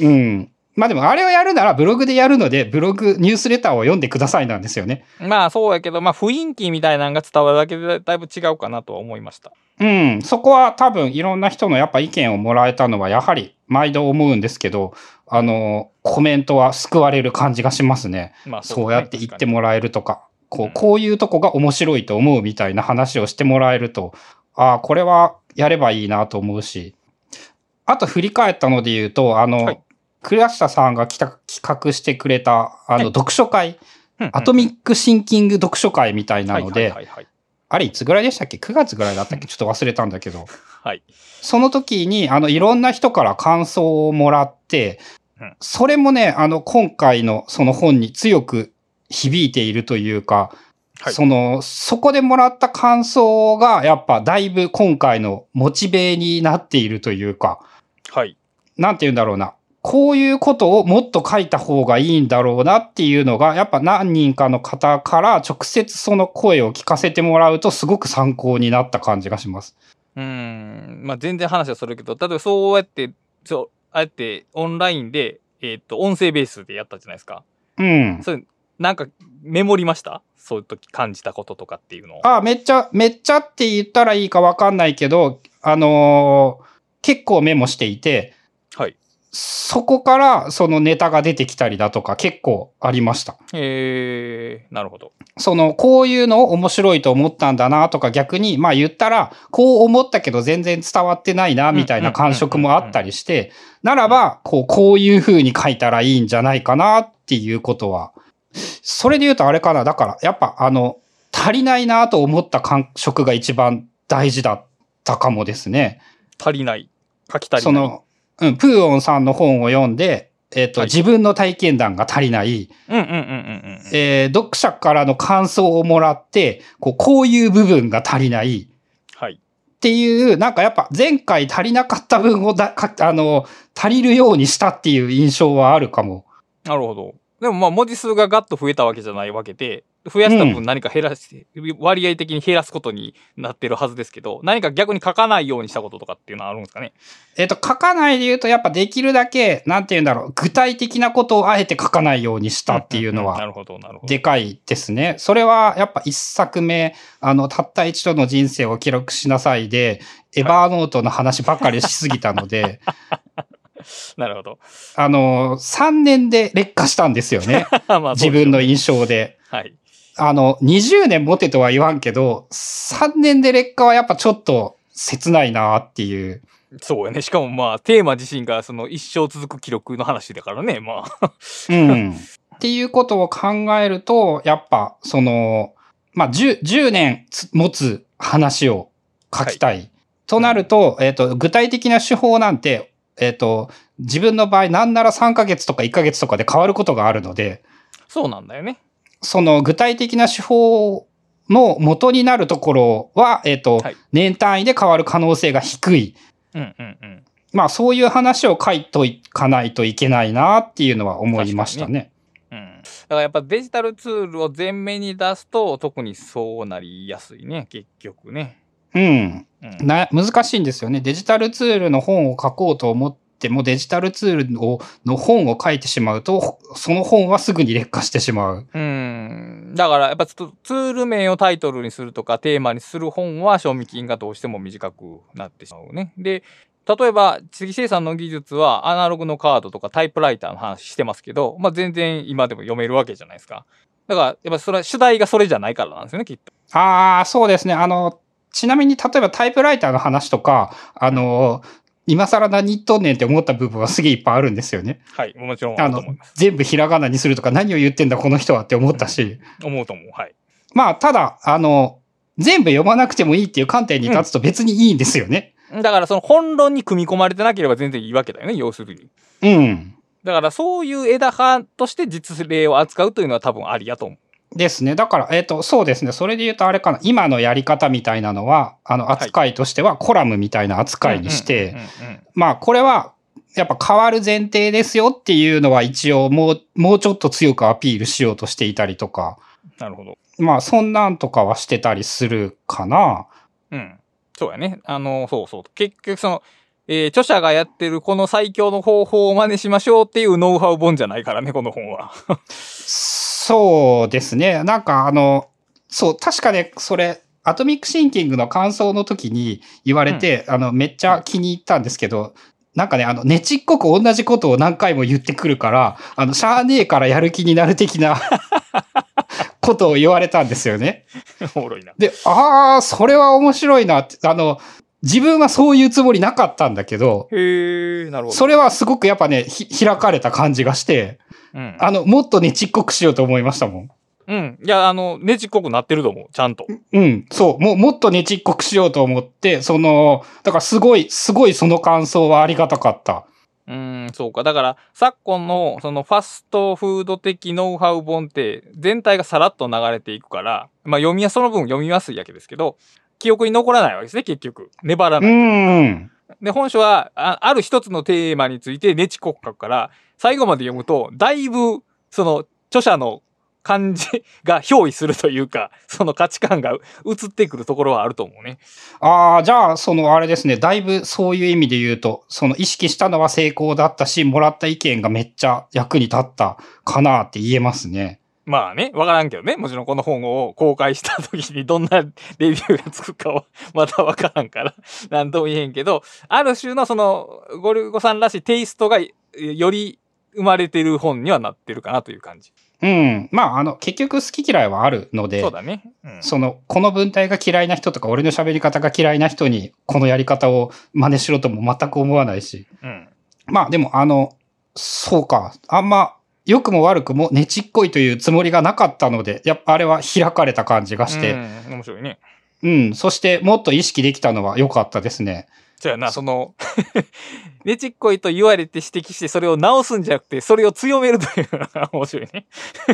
うん。まあでもあれをやるならブログでやるので、ブログ、ニュースレターを読んでくださいなんですよね。まあ、そうやけど、まあ、雰囲気みたいなのが伝わるだけでだいぶ違うかなとは思いました。うん。そこは多分いろんな人のやっぱ意見をもらえたのはやはり毎度思うんですけど、あの、コメントは救われる感じがしますね。まあ、そうやって言ってもらえるとか、こう、こういうとこが面白いと思うみたいな話をしてもらえると、ああ、これはやればいいなと思うし、あと振り返ったので言うと、あの、はい倉下さんが企画してくれた、あの、はい読書会、うんアトミックシンキング読書会みたいなので、あれいつぐらいでしたっけ ?9 月ぐらいだったっけ？ちょっと忘れたんだけど。はい。その時に、あの、いろんな人から感想をもらってうん、それもね、あの、今回のその本に強く響いているというか、はいその、そこでもらった感想が、やっぱだいぶ今回のモチベになっているというか、はい。なんて言うんだろうな。こういうことをもっと書いた方がいいんだろうなっていうのが、やっぱ何人かの方から直接その声を聞かせてもらうとすごく参考になった感じがします。うーん。まあ、全然話はするけど、例えばそうやって、そう、ああやってオンラインで、えっ、と、音声ベースでやったじゃないですか。うん。それ、なんか、メモりました？そういう時感じたこととかっていうのを。あ、めっちゃ、めっちゃって言ったらいいかわかんないけど、あのー結構メモしていて、はい。そこからそのネタが出てきたりだとか結構ありました。えー、なるほど。その、こういうのを面白いと思ったんだなとか逆に、まあ言ったら、こう思ったけど全然伝わってないなみたいな感触もあったりして、ならば、こう、こういう風に書いたらいいんじゃないかなっていうことは、それで言うとあれかな。だから、やっぱあの、足りないなと思った感触が一番大事だったかもですね。足りない。書き足りない。その、うん、プーオンさんの本を読んで、えっ、と、はい自分の体験談が足りない、うんうんうんうんうん。えー読者からの感想をもらって、こう、こういう部分が足りないはい。っていう、なんかやっぱ前回足りなかった分をだか、あの、足りるようにしたっていう印象はあるかも。なるほど。でもまあ文字数がガッと増えたわけじゃないわけで、増やしたう分何か減らして、割合的に減らすことになってるはずですけど、何か逆に書かないようにしたこととかっていうのはあるんですかね？えっ、と、書かないで言うと、やっぱできるだけ、なんて言うんだろう、具体的なことをあえて書かないようにしたっていうのは、んんなるほど、なるほど。でかいですね。それは、やっぱ一作目、あの、たった一度の人生を記録しなさいで、エバーノートの話ばっかりしすぎたので、なるほど。あの、3年で劣化したん ですよね。自分の印象で。はい。あの、20年持てとは言わんけど、3年で劣化はやっぱちょっと切ないなっていう。そうやね。しかもまあ、テーマ自身がその一生続く記録の話だからね。まあ。うん。っていうことを考えると、やっぱ、その、まあ、10, 10年つ持つ話を書きたい。となると、えっ、と、具体的な手法なんて、えっ、と、自分の場合、なんなら3ヶ月とか1ヶ月とかで変わることがあるので、そうなんだよね。その具体的な手法の元になるところは、えっ、と、はい年単位で変わる可能性が低い。うんうんうん。まあそういう話を書いといかないといけないなっていうのは思いましたね。うん。だからやっぱデジタルツールを前面に出すと、特にそうなりやすいね。結局ね。うん。うん。な、難しいんですよね。デジタルツールの本を書こうと思っても、デジタルツールを、の本を書いてしまうと、その本はすぐに劣化してしまう。うん。だからやっぱちょっとツール名をタイトルにするとかテーマにする本は賞味期限がどうしても短くなってしまうね。で、例えば、次生産の技術はアナログのカードとかタイプライターの話してますけど、まあ全然今でも読めるわけじゃないですか。だから、やっぱそれは主題がそれじゃないからなんですよね、きっと。ああ、そうですね。あの、ちなみに例えばタイプライターの話とか、あの、今更何言っとんねんって思った部分はすげえいっぱいあるんですよね。はい、もちろんああの全部ひらがなにするとか何を言ってんだこの人はって思ったし。思うと思う。はい。まあ、ただ、あの、全部読まなくてもいいっていう観点に立つと別にいいんですよね。だからその本論に組み込まれてなければ全然いいわけだよね、要するに。うん。だからそういう枝葉として実例を扱うというのは多分ありやと思う。ですね。だから、えっ、と、そうですね。それで言うとあれかな。今のやり方みたいなのは、あの、扱いとしてはコラムみたいな扱いにして、まあ、これは、やっぱ変わる前提ですよっていうのは一応もう、もうちょっと強くアピールしようとしていたりとか、なるほど。まあ、そんなんとかはしてたりするかな。うん。そうやね。あの、そうそう。結局その、えー著者がやってるこの最強の方法を真似しましょうっていうノウハウ本じゃないからね、この本は。そうですね。なんかあの、そう、確かね、それ、アトミックシンキングの感想の時に言われて、あの、めっちゃ気に入ったんですけど、なんかね、あの、ねちっこく同じことを何回も言ってくるから、あの、しゃーねえからやる気になる的な ことを言われたんですよね。おもろいな。で、ああ、それは面白いなって、あの、自分はそういうつもりなかったんだけど、へえ、なるほど。それはすごくやっぱね、ひ開かれた感じがして、うん。あの、もっとねちっこくしようと思いましたもん。うん。いや、あの、ねちっこくなってると思う。ちゃんと。うん、そう、もう、もっとねちっこくしようと思って、その、だからすごい、すごいその感想はありがたかった。うーん、そうか。だから、昨今の、そのファストフード的ノウハウ本って、全体がさらっと流れていくから、まあ読みや、その分読みやすいわけですけど、記憶に残らないわけですね、結局。粘らうない。ん。で、本書は、あある一つのテーマについてねちこく書くから、最後まで読むと、だいぶ、その、著者の感じが憑依するというか、その価値観が移ってくるところはあると思うね。ああ、じゃあ、そのあれですね、だいぶそういう意味で言うと、その意識したのは成功だったし、もらった意見がめっちゃ役に立ったかなって言えますね。まあね、わからんけどね。もちろんこの本を公開した時にどんな レビューがつくかは まだわからんから、なんとも言えんけど、ある種のその、ゴルゴさんらしいテイストがえより生まれてる本にはなってるかなという感じ。うん。まあ、あの、結局好き嫌いはあるので、そうだね。うん。その、この文体が嫌いな人とか、俺の喋り方が嫌いな人に、このやり方を真似しろとも全く思わないし。うん。まあ、でも、あの、そうか。あんま、良くも悪くも、ねちっこいというつもりがなかったので、やっぱあれは開かれた感じがして、うん、面白いね。うん。そして、もっと意識できたのは良かったですね。そうやな、その、ねちっこいと言われて指摘して、それを直すんじゃなくて、それを強めるというのが 面白いね。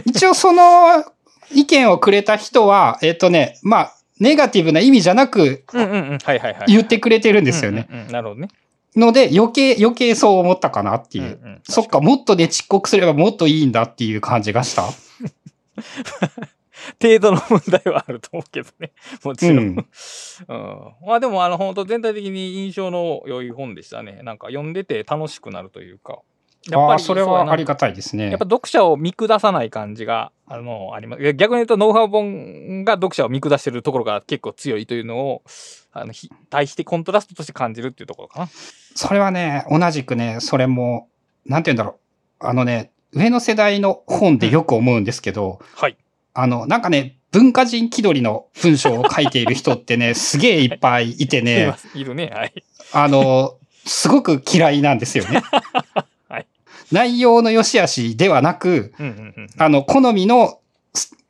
一応その意見をくれた人は、えっ、とね、まあ、ネガティブな意味じゃなくうんうんうん。はいはいはい。言ってくれてるんですよね。なるほどね。ので、余計、余計そう思ったかなっていう。うんうんそっか、もっとね、ちっこくすればもっといいんだっていう感じがした。程度の問題はあると思うけどね。もちろん。うん。うん。まあでも、あの、本当全体的に印象の良い本でしたね。なんか読んでて楽しくなるというか。やっぱりそれはありがたいですねやっぱ。読者を見下さない感じが、あの、あります。逆に言うと、ノウハウ本が読者を見下してるところが結構強いというのを、あの、ひ対してコントラストとして感じるっていうところかな。それはね、同じくね、それも、なんて言うんだろう。あのね、上の世代の本でよく思うんですけど、はい。あの、なんかね、文化人気取りの文章を書いている人ってね、すげえいっぱいいていねいるね。はい。あの、すごく嫌いなんですよね。はい内容の良し悪しではなく、うんうんうん。あの、好みの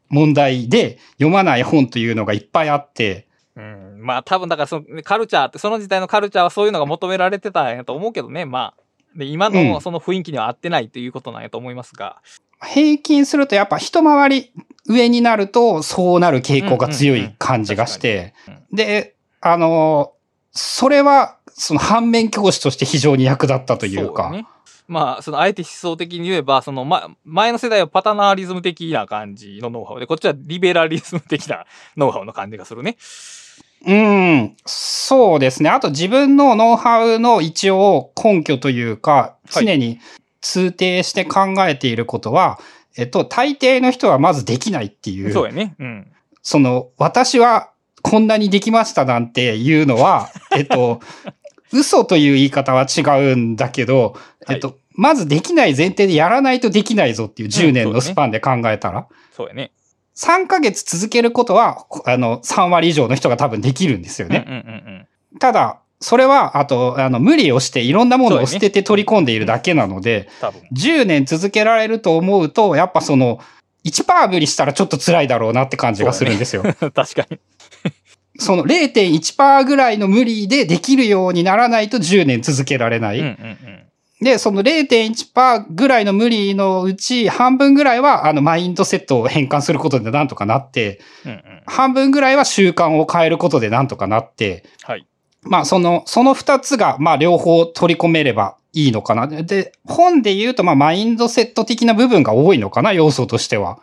問題で読まない本というのがいっぱいあって、うん、まあ多分だからそのカルチャーって、その時代のカルチャーはそういうのが求められてたんやと思うけどね。まあ。で、今うんのその雰囲気には合ってないということなんやと思いますが。平均するとやっぱ一回り上になるとそうなる傾向が強い感じがしてうんうん、で、あの、それはその反面教師として非常に役立ったというか、そね。まあ、その、あえて思想的に言えば、その、ま、前の世代はパタナーリズム的な感じのノウハウで、こっちはリベラリズム的なノウハウの感じがするね。うん、そうですね。あと自分のノウハウの一応根拠というか、はい常に通底して考えていることは、えっと、大抵の人はまずできないっていう。そうやね。うん。その、私はこんなにできましたなんていうのは、えっと、嘘という言い方は違うんだけど、えっと、まずできない前提でやらないとできないぞっていう10年のスパンで考えたら、そうやね。3ヶ月続けることは、あの、3割以上の人が多分できるんですよね。うんうんうんうん。ただ、それは、あと、あの、無理をしていろんなものを捨てて取り込んでいるだけなので、多分。10年続けられると思うと、やっぱその、1%無理したらちょっと辛いだろうなって感じがするんですよ。確かに。その0.1%ぐらいの無理でできるようにならないと10年続けられない。うんうんうん。で、その0.1%ぐらいの無理のうち半分ぐらいはあのマインドセットを変換することでなんとかなって、うんうん。半分ぐらいは習慣を変えることでなんとかなって、はい。まあその、その二つがまあ両方取り込めればいいのかな。で、本で言うとまあマインドセット的な部分が多いのかな、要素としては。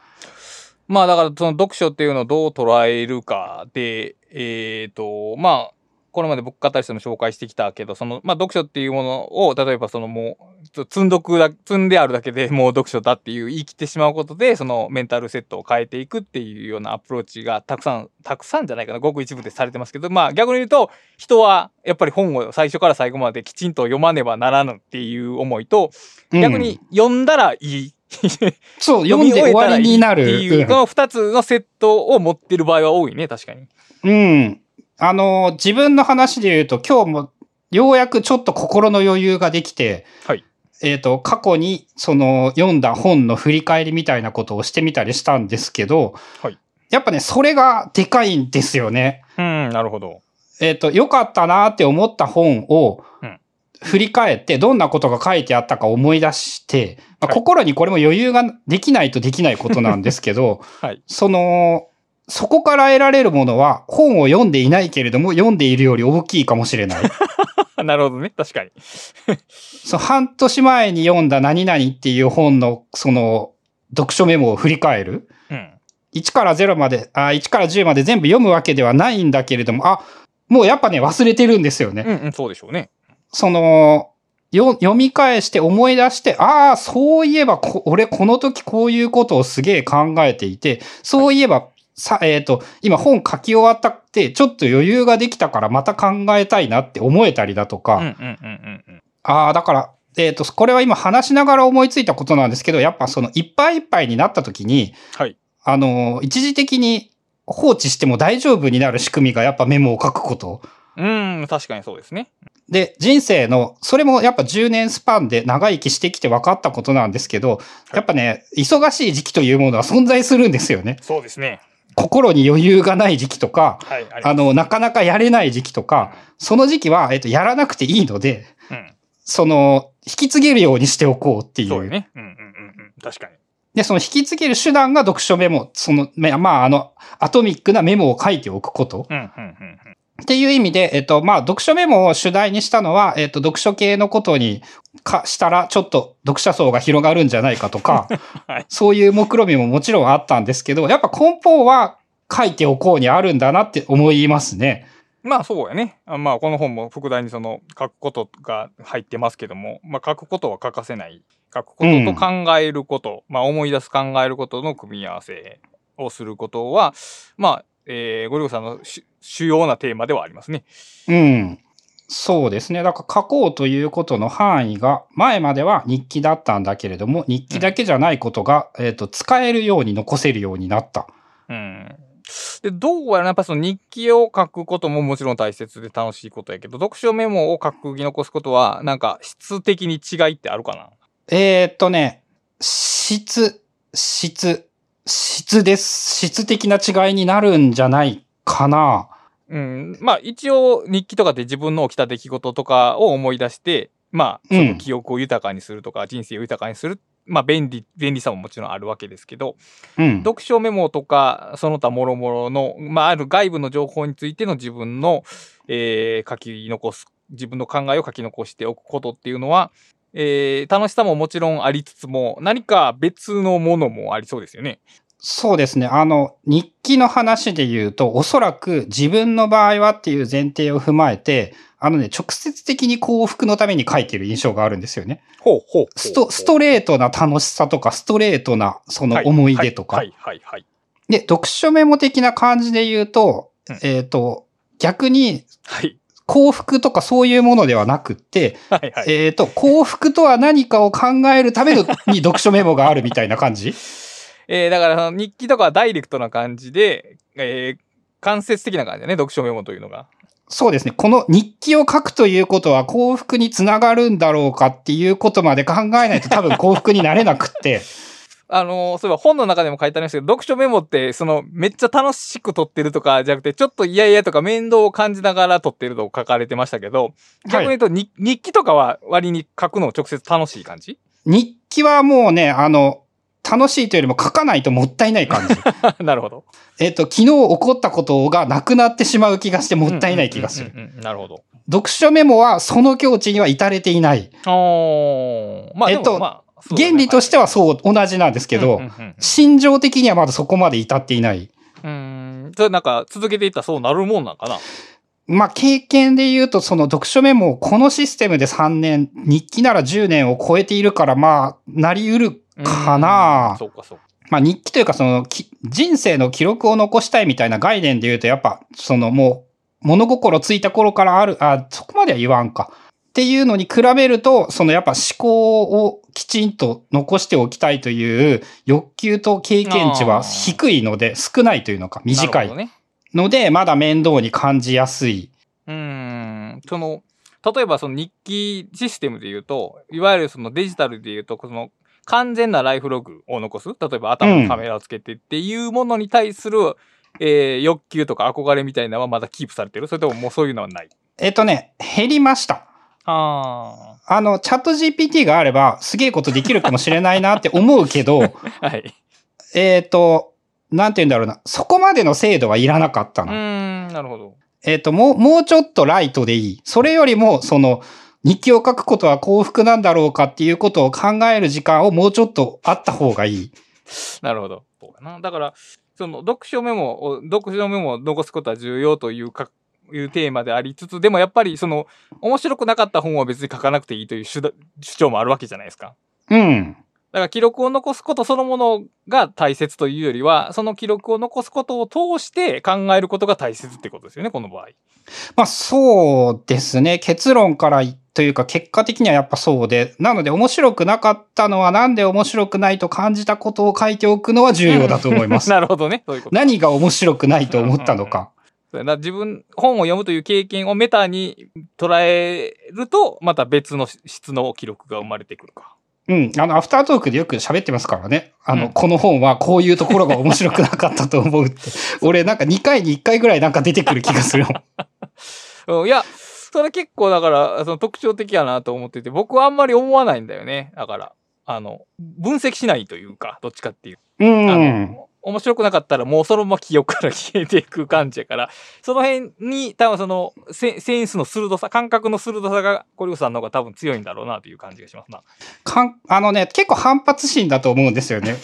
まあだからその読書っていうのをどう捉えるかで、えっ、と、まあ、これまで僕語りしても紹介してきたけど、その、まあ読書っていうものを、例えばそのもう、積んどくだ、積んであるだけで もう読書だっていう言い切ってしまうことで、そのメンタルセットを変えていくっていうようなアプローチがたくさん、たくさんじゃないかな、ごく一部でされてますけど、まあ逆に言うと、人はやっぱり本を最初から最後まできちんと読まねばならぬっていう思いと、逆に読んだらいい そう、読んで終わりになる。っていう、この二つのセットを持ってる場合は多いね、確かに。うん。あの、自分の話で言うと、今日もようやくちょっと心の余裕ができて、はい。えっ、と、過去にその読んだ本の振り返りみたいなことをしてみたりしたんですけど、はい。やっぱね、それがでかいんですよね。うん、なるほど。えっ、と、良かったなって思った本をうん振り返って、どんなことが書いてあったか思い出して、まあはい心にこれも余裕ができないとできないことなんですけど、はい。その、そこから得られるものは本を読んでいないけれども読んでいるより大きいかもしれない。なるほどね、確かに。その半年前に読んだ何々っていう本のその読書メモを振り返る。うん。1から0まで、あ1から10まで全部読むわけではないんだけれども、あ、もうやっぱね忘れてるんですよね。うん、うん、そうでしょうね。その、よ読み返して思い出して、ああ、そういえばこ、俺この時こういうことをすげえ考えていて、そういえば、さ、えっ、と、今本書き終わったって、ちょっと余裕ができたからまた考えたいなって思えたりだとか。ああ、だから、えっ、と、これは今話しながら思いついたことなんですけど、やっぱそのいっぱいいっぱいになった時に、はい。あの、一時的に放置しても大丈夫になる仕組みがやっぱメモを書くこと。うん、確かにそうですね。で、人生の、それもやっぱ10年スパンで長生きしてきて分かったことなんですけど、やっぱね、忙しい時期というものは存在するんですよね。そうですね。心に余裕がない時期とか、はい、ありあの、なかなかやれない時期とか、その時期は、えっと、やらなくていいので、うん。その、引き継げるようにしておこうっていう。そうよね。うん、うん、うん、うん。確かに。で、その引き継げる手段が読書メモ、その、めまあ、あの、アトミックなメモを書いておくこと。うん、うん、うん、うん。っていう意味で、えっと、まあ、読書メモを主題にしたのは、えっと、読書系のことにかしたら、ちょっと読者層が広がるんじゃないかとか、はいそういう目論みももちろんあったんですけど、やっぱ根本は書いておこうにあるんだなって思いますね。まあそうやね。あまあこの本も副題にその書くことが入ってますけども、まあ書くことは欠かせない。書くことと考えること、まあ思い出す考えることの組み合わせをすることは、まあ、えー、ゴリゴさんの主主要なテーマではありますね。うん。そうですね。だから書こうということの範囲が、前までは日記だったんだけれども、日記だけじゃないことが、えっと、使えるように残せるようになった。うん。で、どうやらやっぱその日記を書くことももちろん大切で楽しいことやけど、読書メモを書く、残すことは、なんか質的に違いってあるかな？えーっとね、質、質、質です。質的な違いになるんじゃないかな。うん。まあ一応日記とかで自分の起きた出来事とかを思い出して、まあその記憶を豊かにするとか、人生を豊かにする。まあ便利、便利さももちろんあるわけですけど、うん。読書メモとか、その他諸々の、まあある外部の情報についての自分の、えー書き残す、自分の考えを書き残しておくことっていうのは、えー楽しさももちろんありつつも、何か別のものもありそうですよね。そうですね。あの、日記の話で言うと、おそらく自分の場合はっていう前提を踏まえて、あのね、直接的に幸福のために書いてる印象があるんですよね。ほうほうスト、ストレートな楽しさとか、ストレートなその思い出とか。はいはいはいはい。で、読書メモ的な感じで言うと、うんえっ、と、逆にはい幸福とかそういうものではなくって、はいはい。えっ、と、幸福とは何かを考えるためのに読書メモがあるみたいな感じ？えー、だから日記とかはダイレクトな感じで、えー、間接的な感じだね、読書メモというのが。そうですね。この日記を書くということは幸福につながるんだろうかっていうことまで考えないと多分幸福になれなくって。あのーそういえば本の中でも書いてありましたけど、読書メモって、その、めっちゃ楽しく撮ってるとかじゃなくて、ちょっと嫌々とか面倒を感じながら撮ってると書かれてましたけど、逆に言うと、に日記とかは割に書くの直接楽しい感じ？日記はもうね、あの、楽しいというよりも書かないともったいない感じ。なるほど。えっと、昨日起こったことがなくなってしまう気がしてもったいない気がする。なるほど。読書メモはその境地には至れていない。おーまあ、えっとまあ、原理としてはそう、同じなんですけど心情的にはまだそこまで至っていない。うーん。それなんか続けていったらそうなるもんなんかなまあ、経験で言うと、その読書メモをこのシステムで3年、日記なら10年を超えているから、まあ、なり得るかなんそうかそうか。まあ、日記というか、その、き人生の記録を残したいみたいな概念で言うと、やっぱ、そのもう、物心ついた頃からある、あ、そこまでは言わんか。っていうのに比べると、そのやっぱ思考をきちんと残しておきたいという欲求と経験値は低いので、少ないというのか、短い。ので、まだ面倒に感じやすい。うーん。その、例えばその日記システムで言うと、いわゆるそのデジタルで言うと、その完全なライフログを残す。例えば頭にカメラをつけてっていうものに対する、えー欲求とか憧れみたいなのはまだキープされてるそれとももうそういうのはないえっとね、減りました。ああの、チャット GPT があれば、すげえことできるかもしれないなって思うけど、あ。はい。えっと、なんて言うんだろうな。そこまでの精度はいらなかったうの。ーん、なるほど。えっと、もう、もうちょっとライトでいい。それよりも、その、日記を書くことは幸福なんだろうかっていうことを考える時間をもうちょっとあった方がいい。なるほど。そうかな。だから、その、読書メモを、読書メモを残すことは重要というか、いうテーマでありつつ、でもやっぱり、その、面白くなかった本は別に書かなくていいという主張もあるわけじゃないですか。うん。だから記録を残すことそのものが大切というよりは、その記録を残すことを通して考えることが大切ってことですよね、この場合。まあそうですね。結論からいというか結果的にはやっぱそうで。なので面白くなかったのはなんで面白くないと感じたことを書いておくのは重要だと思います。なるほどね。そういうこと。何が面白くないと思ったのか。そうやな自分、本を読むという経験をメタに捉えると、また別の質の記録が生まれてくるか。うん。あの、アフタートークでよく喋ってますからね。あの、うんこの本はこういうところが面白くなかったと思うって。俺なんか2回に1回ぐらいなんか出てくる気がするよ。うん、いや、それ結構だから、その特徴的やなと思ってて、僕はあんまり思わないんだよね。だから、あの、分析しないというか、どっちかっていう。うあん。の、面白くなかったらもうそのまま記憶から消えていく感じやから、その辺に多分そのセセンスの鋭さ、感覚の鋭さがコリオさんの方が多分強いんだろうなという感じがしますな。かん、あのね、結構反発心だと思うんですよね。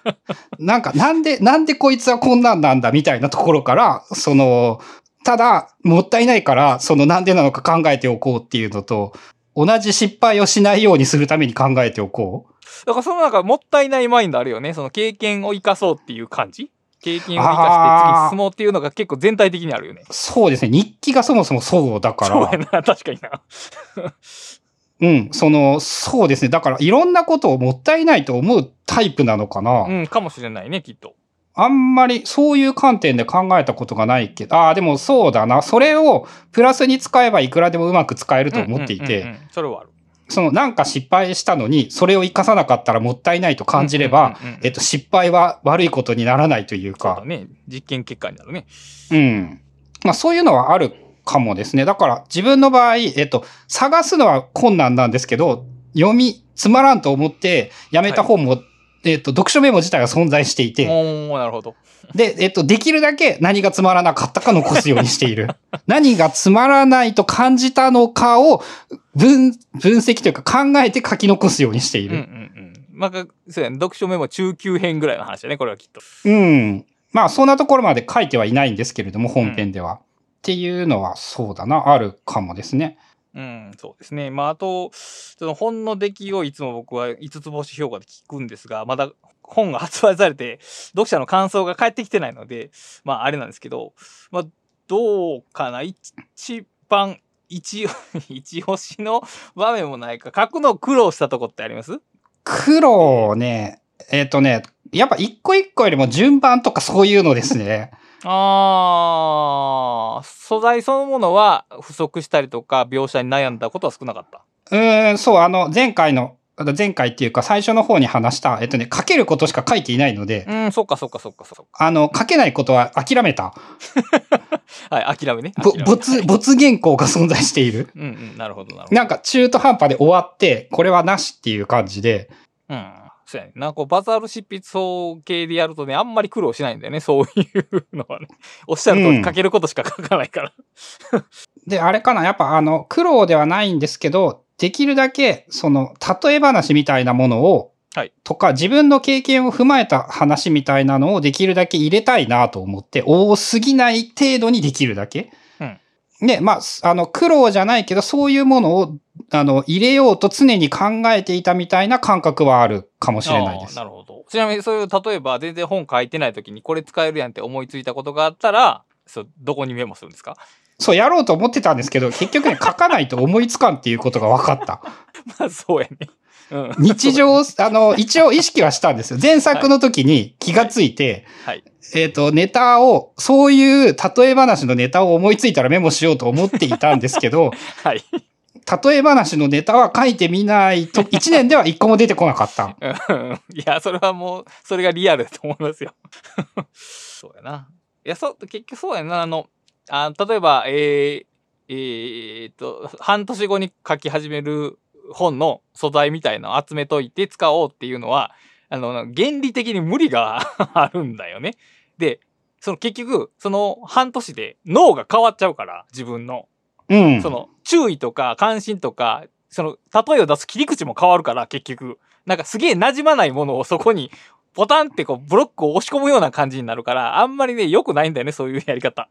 なんか、なんで、なんでこいつはこんなんなんだみたいなところから、その、ただ、もったいないから、そのなんでなのか考えておこうっていうのと、同じ失敗をしないようにするために考えておこう。だからその中もったいないマインドあるよね。その経験を生かそうっていう感じ？経験を生かして次に進もうっていうのが結構全体的にあるよね。そうですね。日記がそもそもそうだから。そうやな、確かにな。うん。その、そうですね。だから、いろんなことをもったいないと思うタイプなのかな。うん、かもしれないね、きっと。あんまりそういう観点で考えたことがないけど、ああ、でもそうだな。それをプラスに使えばいくらでもうまく使えると思っていて、うんうんうんうんそれはある。そのなんか失敗したのに、それを活かさなかったらもったいないと感じれば、えっと、失敗は悪いことにならないというか、そうだね。実験結果になるね。うん。まあそういうのはあるかもですね。だから自分の場合、えっと、探すのは困難なんですけど、読み、つまらんと思ってやめた本も、えっと、読書メモ自体が存在していて、おー、なるほど。で、えっと、できるだけ何がつまらなかったか残すようにしている。何がつまらないと感じたのかを分、分析というか考えて書き残すようにしていうんうんる。うん。まあ、そうやね。読書メモ中級編ぐらいの話だね、これはきっと。うん。まあ、そんなところまで書いてはいないんですけれども、本編では。っていうのはそうだな、あるかもですね。うん、そうですね。まあ、あと、その本の出来をいつも僕は5つ星評価で聞くんですが、まだ本が発売されて、読者の感想が返ってきてないので、まあ、あれなんですけど、まあ、どうかな一番、一、一押しの場面もないか、書くの苦労したとこってあります？黒ね、えっ、とね、やっぱ一個一個よりも順番とかそういうのですね。あー、素材そのものは不足したりとか、描写に悩んだことは少なかった。うーん、そう、あの、前回の、前回っていうか最初の方に話した、えっとね、書けることしか書いていないので、うん、そっかそっかそっかそっか。あの、書けないことは諦めた。はい、諦めね。め没、没原稿が存在している。うんうん、なるほどなるほど。なんか中途半端で終わって、これはなしっていう感じで、うん。そうやね。なんかこうバザール執筆法系でやるとね、あんまり苦労しないんだよね、そういうのはね。おっしゃる通りうん書けることしか書かないから。で、あれかな、やっぱあの、苦労ではないんですけど、できるだけ、その、例え話みたいなものを、はいとか、自分の経験を踏まえた話みたいなのをできるだけ入れたいなと思って、多すぎない程度にできるだけ。で、まあ、あの、苦労じゃないけど、そういうものを、あの、入れようと常に考えていたみたいな感覚はあるかもしれないですな。るほど。ちなみにそういう、例えば全然本書いてない時にこれ使えるやんって思いついたことがあったら、そう、どこにメモするんですか？そう、やろうと思ってたんですけど、結局ね、書かないと思いつかんっていうことが分かった。まあそうやね。うん。日常、あの、一応意識はしたんですよ。前作の時に気がついて、はい。えっ、と、ネタを、そういう例え話のネタを思いついたらメモしようと思っていたんですけど、はい。例え話のネタは書いてみないと、1年では1個も出てこなかった。うんいや、それはもう、それがリアルだと思いますよ。そうやな。いや、そう、結局そうやな。あの、あ例えば、えー、えーっと、半年後に書き始める本の素材みたいなのを集めといて使おうっていうのは、あの、原理的に無理が あるんだよね。で、その結局、その半年で脳が変わっちゃうから、自分の。うん。その、注意とか関心とか、その、例えを出す切り口も変わるから、結局。なんかすげえ馴染まないものをそこに、ボタンってこう、ブロックを押し込むような感じになるから、あんまりね、良くないんだよね、そういうやり方。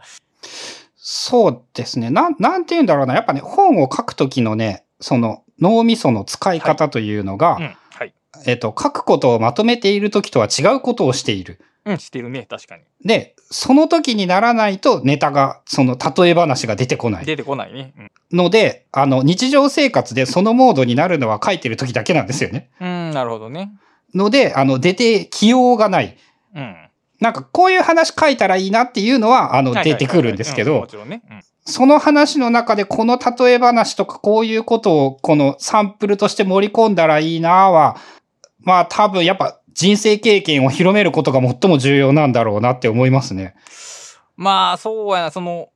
そうですね。なん、なんて言うんだろうな。やっぱね、本を書くときのね、その脳みその使い方というのが、うん。はい。えっと、書くことをまとめているときとは違うことをしている。うん、してるね、確かに。で、その時にならないとネタが、その例え話が出てこない。出てこないね。ので、あの、日常生活でそのモードになるのは書いてる時だけなんですよね。うん。うん、なるほどね。ので、あの、出てきようがない。うん。なんか、こういう話書いたらいいなっていうのは、あの、出てくるんですけど、ちろんね。うん。その話の中でこの例え話とかこういうことを、このサンプルとして盛り込んだらいいなは、まあ多分やっぱ人生経験を広めることが最も重要なんだろうなって思いますね。まあ、そうやな、その、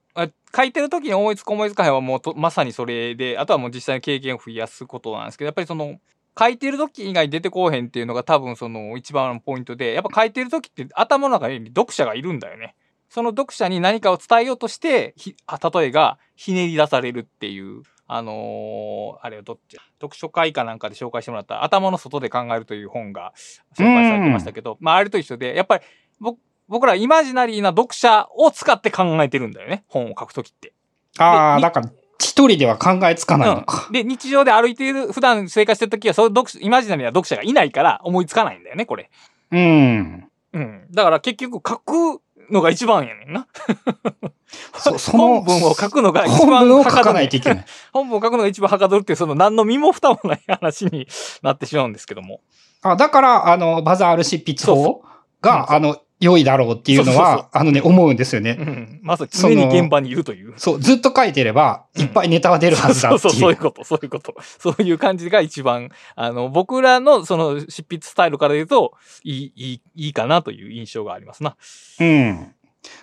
書いてる時に思いつく思いつかへんはもうとまさにそれで、あとはもう実際の経験を増やすことなんですけど、やっぱりその、書いてる時以外出てこうへんっていうのが多分その一番のポイントで、やっぱ書いてる時って頭の中に読者がいるんだよね。その読者に何かを伝えようとして、ひ例えがひねり出されるっていう、あのーあれはどっち読書会かなんかで紹介してもらった頭の外で考えるという本が紹介されてましたけど、まああれと一緒で、やっぱり僕僕らイマジナリーな読者を使って考えてるんだよね。本を書くときって。ああ、にだから一人では考えつかないのか。うん。で、日常で歩いている、普段生活してるときは、そう読者イマジナリーな読者がいないから思いつかないんだよね、これ。うん。うん。だから結局書くのが一番やねんな。そその本文を書くのが一本番文を書かないはといけない。本文を書くのが一番はかどるっていう、その何の身も蓋もない話になってしまうんですけども。あだから、あの、バザール執筆法うんが、あの、良いだろうっていうのは、あのね、思うんですよね。うん。まず常に現場にいるという。そう、ずっと書いてれば、うんいっぱいネタは出るはずだってそうそう、そうい。いううこと、そういうこと。そういう感じが一番、あの、僕らのその執筆スタイルから言うと、いい、いい、いいかなという印象がありますな。うん。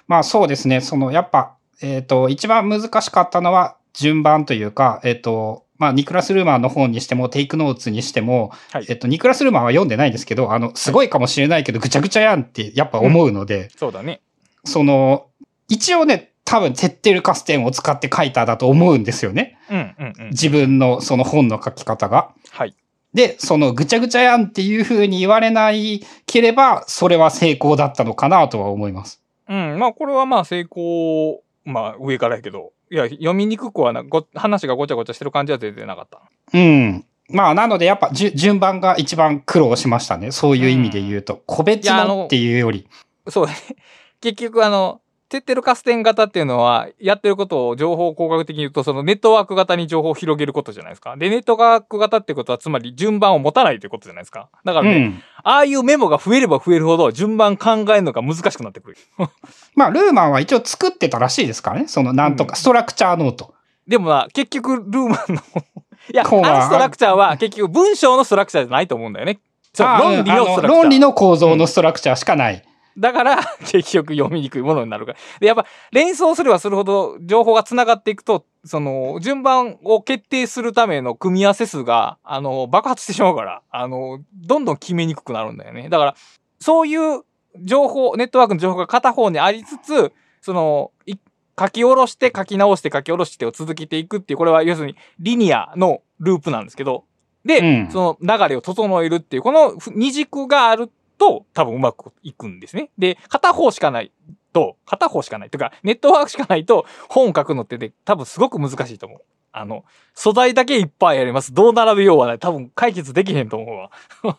まあそうですね。その、やっぱ、えっ、と、一番難しかったのは、順番というか、えっ、と、まあ、ニクラス・ルーマンの本にしても、テイクノーツにしても、はいえっ、と、ニクラス・ルーマンは読んでないんですけど、あの、すごいかもしれないけど、ぐちゃぐちゃやんって、やっぱ思うので、そうだね。その、一応ね、多分、テッテルカステンを使って書いただと思うんですよね。うん、うん、うん。自分のその本の書き方が。はい。で、そのぐちゃぐちゃやんっていう風に言われないければ、それは成功だったのかなとは思います。うん、まあこれはまあ成功、まあ上からやけど、いや、読みにくくはな、ご話がごちゃごちゃしてる感じは全然なかった。うん。まあ、なのでやっぱじゅ順番が一番苦労しましたね。そういう意味で言うと。個別いやあののっていうより。そうだね。結局あの、テッテルカステン型っていうのは、やってることを情報工学的に言うと、そのネットワーク型に情報を広げることじゃないですか。で、ネットワーク型ってことは、つまり順番を持たないということじゃないですか。だからね、うん。ああいうメモが増えれば増えるほど、順番考えるのが難しくなってくる。まあ、ルーマンは一応作ってたらしいですからね。そのなんとうんか、ストラクチャーノート。でもな、結局、ルーマンの、いや、あのストラクチャーは結局文章のストラクチャーじゃないと思うんだよね。そう、あ論理のストラクチャー。論理の構造のストラクチャーしかない。だから、結局読みにくいものになるから。で、やっぱ、連想すればするほど、情報が繋がっていくと、その、順番を決定するための組み合わせ数が、あの、爆発してしまうから、あの、どんどん決めにくくなるんだよね。だから、そういう情報、ネットワークの情報が片方にありつつ、その、い書き下ろして書き直して書き下ろしてを続けていくっていう、これは要するにリニアのループなんですけど、で、うんその流れを整えるっていう、このふ二軸があると多分うまくいくんですね。で、片方しかないと、片方しかない。というか、ネットワークしかないと本を書くのってね、多分すごく難しいと思う。あの、素材だけいっぱいあります。どう並べようはね、多分解決できへんと思うわ。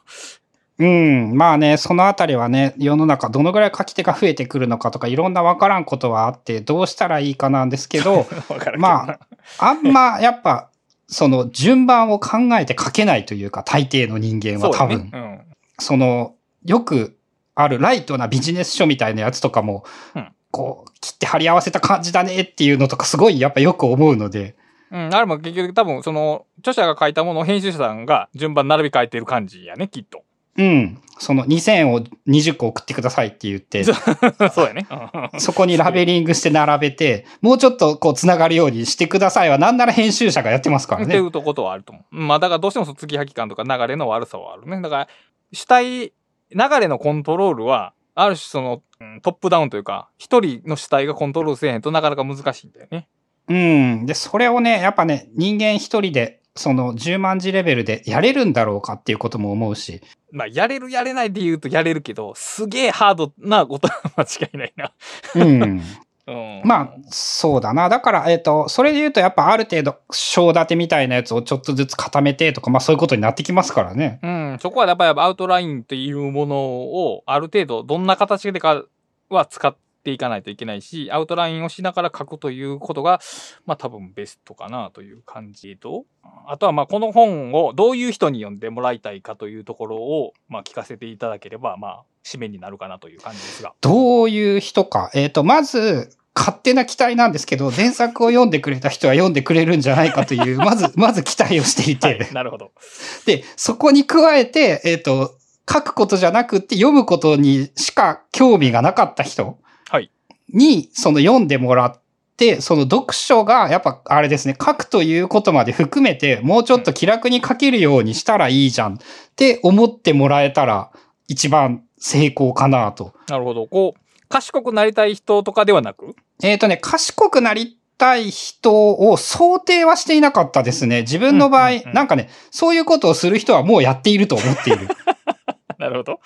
うん。まあね、そのあたりはね、世の中どのぐらい書き手が増えてくるのかとか、いろんなわからんことはあって、どうしたらいいかなんですけど、けどなまあ、あんま、やっぱ、その順番を考えて書けないというか、大抵の人間は多分。そうだねその、よくあるライトなビジネス書みたいなやつとかも、うんこう、切って貼り合わせた感じだねっていうのとかすごいやっぱよく思うので、うん。うん。あれも結局多分、その、著者が書いたものを編集者さんが順番並び替えてる感じやね、きっと。うん。その2000を20個送ってくださいって言って、そうやね。そこにラベリングして並べて、もうちょっとこう繋がるようにしてくださいは、なんなら編集者がやってますからね。っていうことはあると思う。うんまあ、だからどうしてもその継ぎはぎ感とか流れの悪さはあるね。だから、主体、流れのコントロールは、ある種その、うんトップダウンというか、一人の主体がコントロールせえへんとなかなか難しいんだよね。うん。で、それをね、やっぱね、人間一人で、その10万字レベルでやれるんだろうかっていうことも思うし、まあ、やれるやれないで言うとやれるけど、すげえハードなことは間違いないな。うん。うん。まあ、そうだな。だから、えっ、と、それで言うと、やっぱある程度、章立てみたいなやつをちょっとずつ固めてとか、まあそういうことになってきますからね。うん、そこはやっぱりアウトラインっていうものをある程度どんな形でかは使っていかないといけないし、アウトラインをしながら書くということが、まあ多分ベストかなという感じと、あとはまあこの本をどういう人に読んでもらいたいかというところを、まあ聞かせていただければ、まあ締めになるかなという感じですが。どういう人か。えっ、と、まず、勝手な期待なんですけど、前作を読んでくれた人は読んでくれるんじゃないかという、まず、まず期待をしていて。なるほど。で、そこに加えて、えっ、と、書くことじゃなくって読むことにしか興味がなかった人はいに、その読んでもらって、その読書が、やっぱあれですね、書くということまで含めて、もうちょっと気楽に書けるようにしたらいいじゃんって思ってもらえたら、一番成功かなと。なるほど。こう、賢くなりたい人とかではなく？えっ、とね、賢くなりたい人を想定はしていなかったですね。自分の場合、うんうんうんなんかね、そういうことをする人はもうやっていると思っている。なるほど。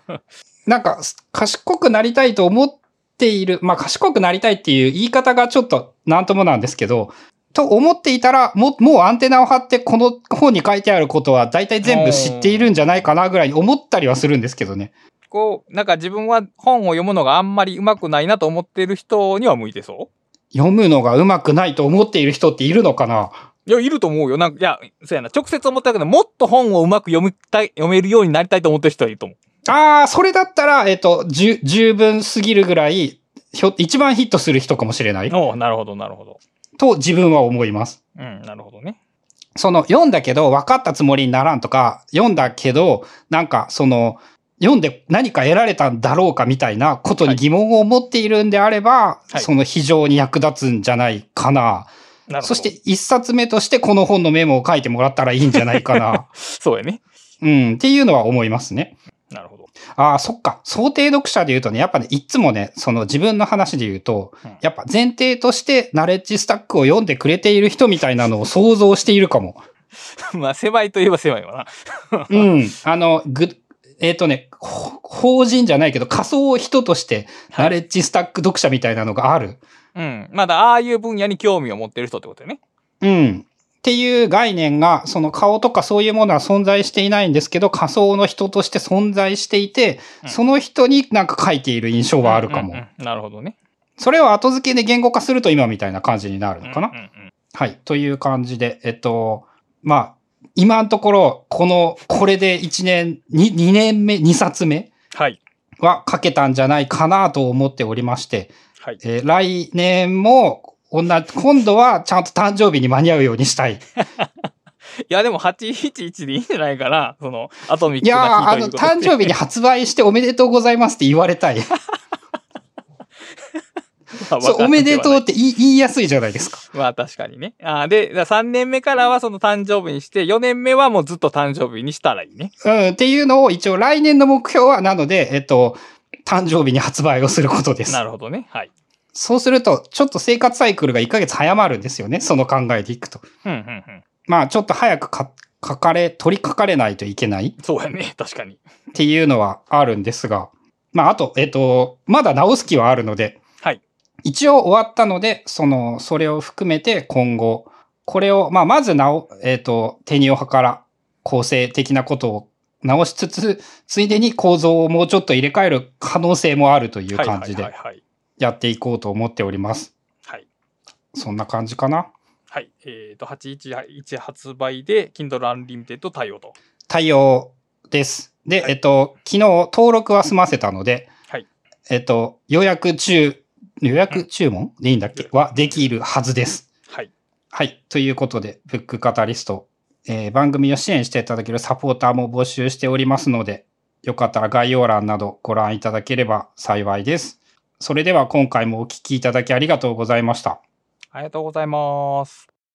なんか、賢くなりたいと思っている。まあ、賢くなりたいっていう言い方がちょっとなんともなんですけど、と思っていたら、もう、もうアンテナを張って、この本に書いてあることは大体全部知っているんじゃないかなぐらいに思ったりはするんですけどね。こう、なんか自分は本を読むのがあんまり上手くないなと思っている人には向いてそう？読むのが上手くないと思っている人っているのかな？いや、いると思うよ。なんか、いや、そうやな。直接思ったけど、もっと本をうまく読みたい、読めるようになりたいと思ってる人はいると思う。ああ、それだったら、えっ、と、じゅ、十分すぎるぐらい、ひょ、一番ヒットする人かもしれない。おうなるほど、なるほど。と自分は思います。うん、なるほどね。その、読んだけど分かったつもりにならんとか、読んだけど、なんか、その、読んで何か得られたんだろうかみたいなことに疑問を持っているんであれば、はいその非常に役立つんじゃないかな。なるほど。そして、一冊目としてこの本のメモを書いてもらったらいいんじゃないかな。そうやね。うん、っていうのは思いますね。ああ、そっか。想定読者で言うとね、やっぱね、いつもね、その自分の話で言うと、うんやっぱ前提としてナレッジスタックを読んでくれている人みたいなのを想像しているかも。まあ、狭いといえば狭いわな。うん。あの、ぐ、えっ、とね、ほ法人じゃないけど、仮想人として、はいナレッジスタック読者みたいなのがある。うん。まだ、ああいう分野に興味を持ってる人ってことよね。うん。っていう概念が、その顔とかそういうものは存在していないんですけど、仮想の人として存在していて、うんその人になんか書いている印象はあるかも。うんうんうんなるほどね。それを後付けで言語化すると今みたいな感じになるのかな、うんうんうんはい。という感じで、えっと、まあ、今のところ、この、これで1年、2, 2年目、2冊目はい。は書けたんじゃないかなと思っておりまして、はい。えー来年も、同じ、今度はちゃんと誕生日に間に合うようにしたい。いや、でも、811でいいんじゃないかな。その、アトミッいやー、クな日あの、誕生日に発売しておめでとうございますって言われたい。そう、おめでとうって言い言いやすいじゃないですか。まあ確かにね。あーで、だ3年目からはその誕生日にして、4年目はもうずっと誕生日にしたらいいね。うん、っていうのを一応来年の目標は、なので、えっと、誕生日に発売をすることです。なるほどね。はい。そうすると、ちょっと生活サイクルが1ヶ月早まるんですよね。その考えでいくと。うん、うん、うん。まあ、ちょっと早くか書かれ、取り書かれないといけないそうやね。確かに。っていうのはあるんですが、まあ、あと、えっと、まだ直す気はあるので、はい。一応終わったので、その、それを含めて今後、これを、まあ、まず直、えっと、手におはから構成的なことを直しつつ、ついでに構造をもうちょっと入れ替える可能性もあるという感じではい、はい、はい。やっていこうと思っております。はい。そんな感じかな？はい。えっ、と、811発売で、Kindle Unlimited 対応と。対応です。で、はいえっと、昨日登録は済ませたので、はいえっと、予約中、予約注文？でいいんだっけ？はできるはずです。はい。はい。ということで、ブックカタリスト、えー番組を支援していただけるサポーターも募集しておりますので、よかったら概要欄などご覧いただければ幸いです。それでは今回もお聞きいただきありがとうございました。ありがとうございます。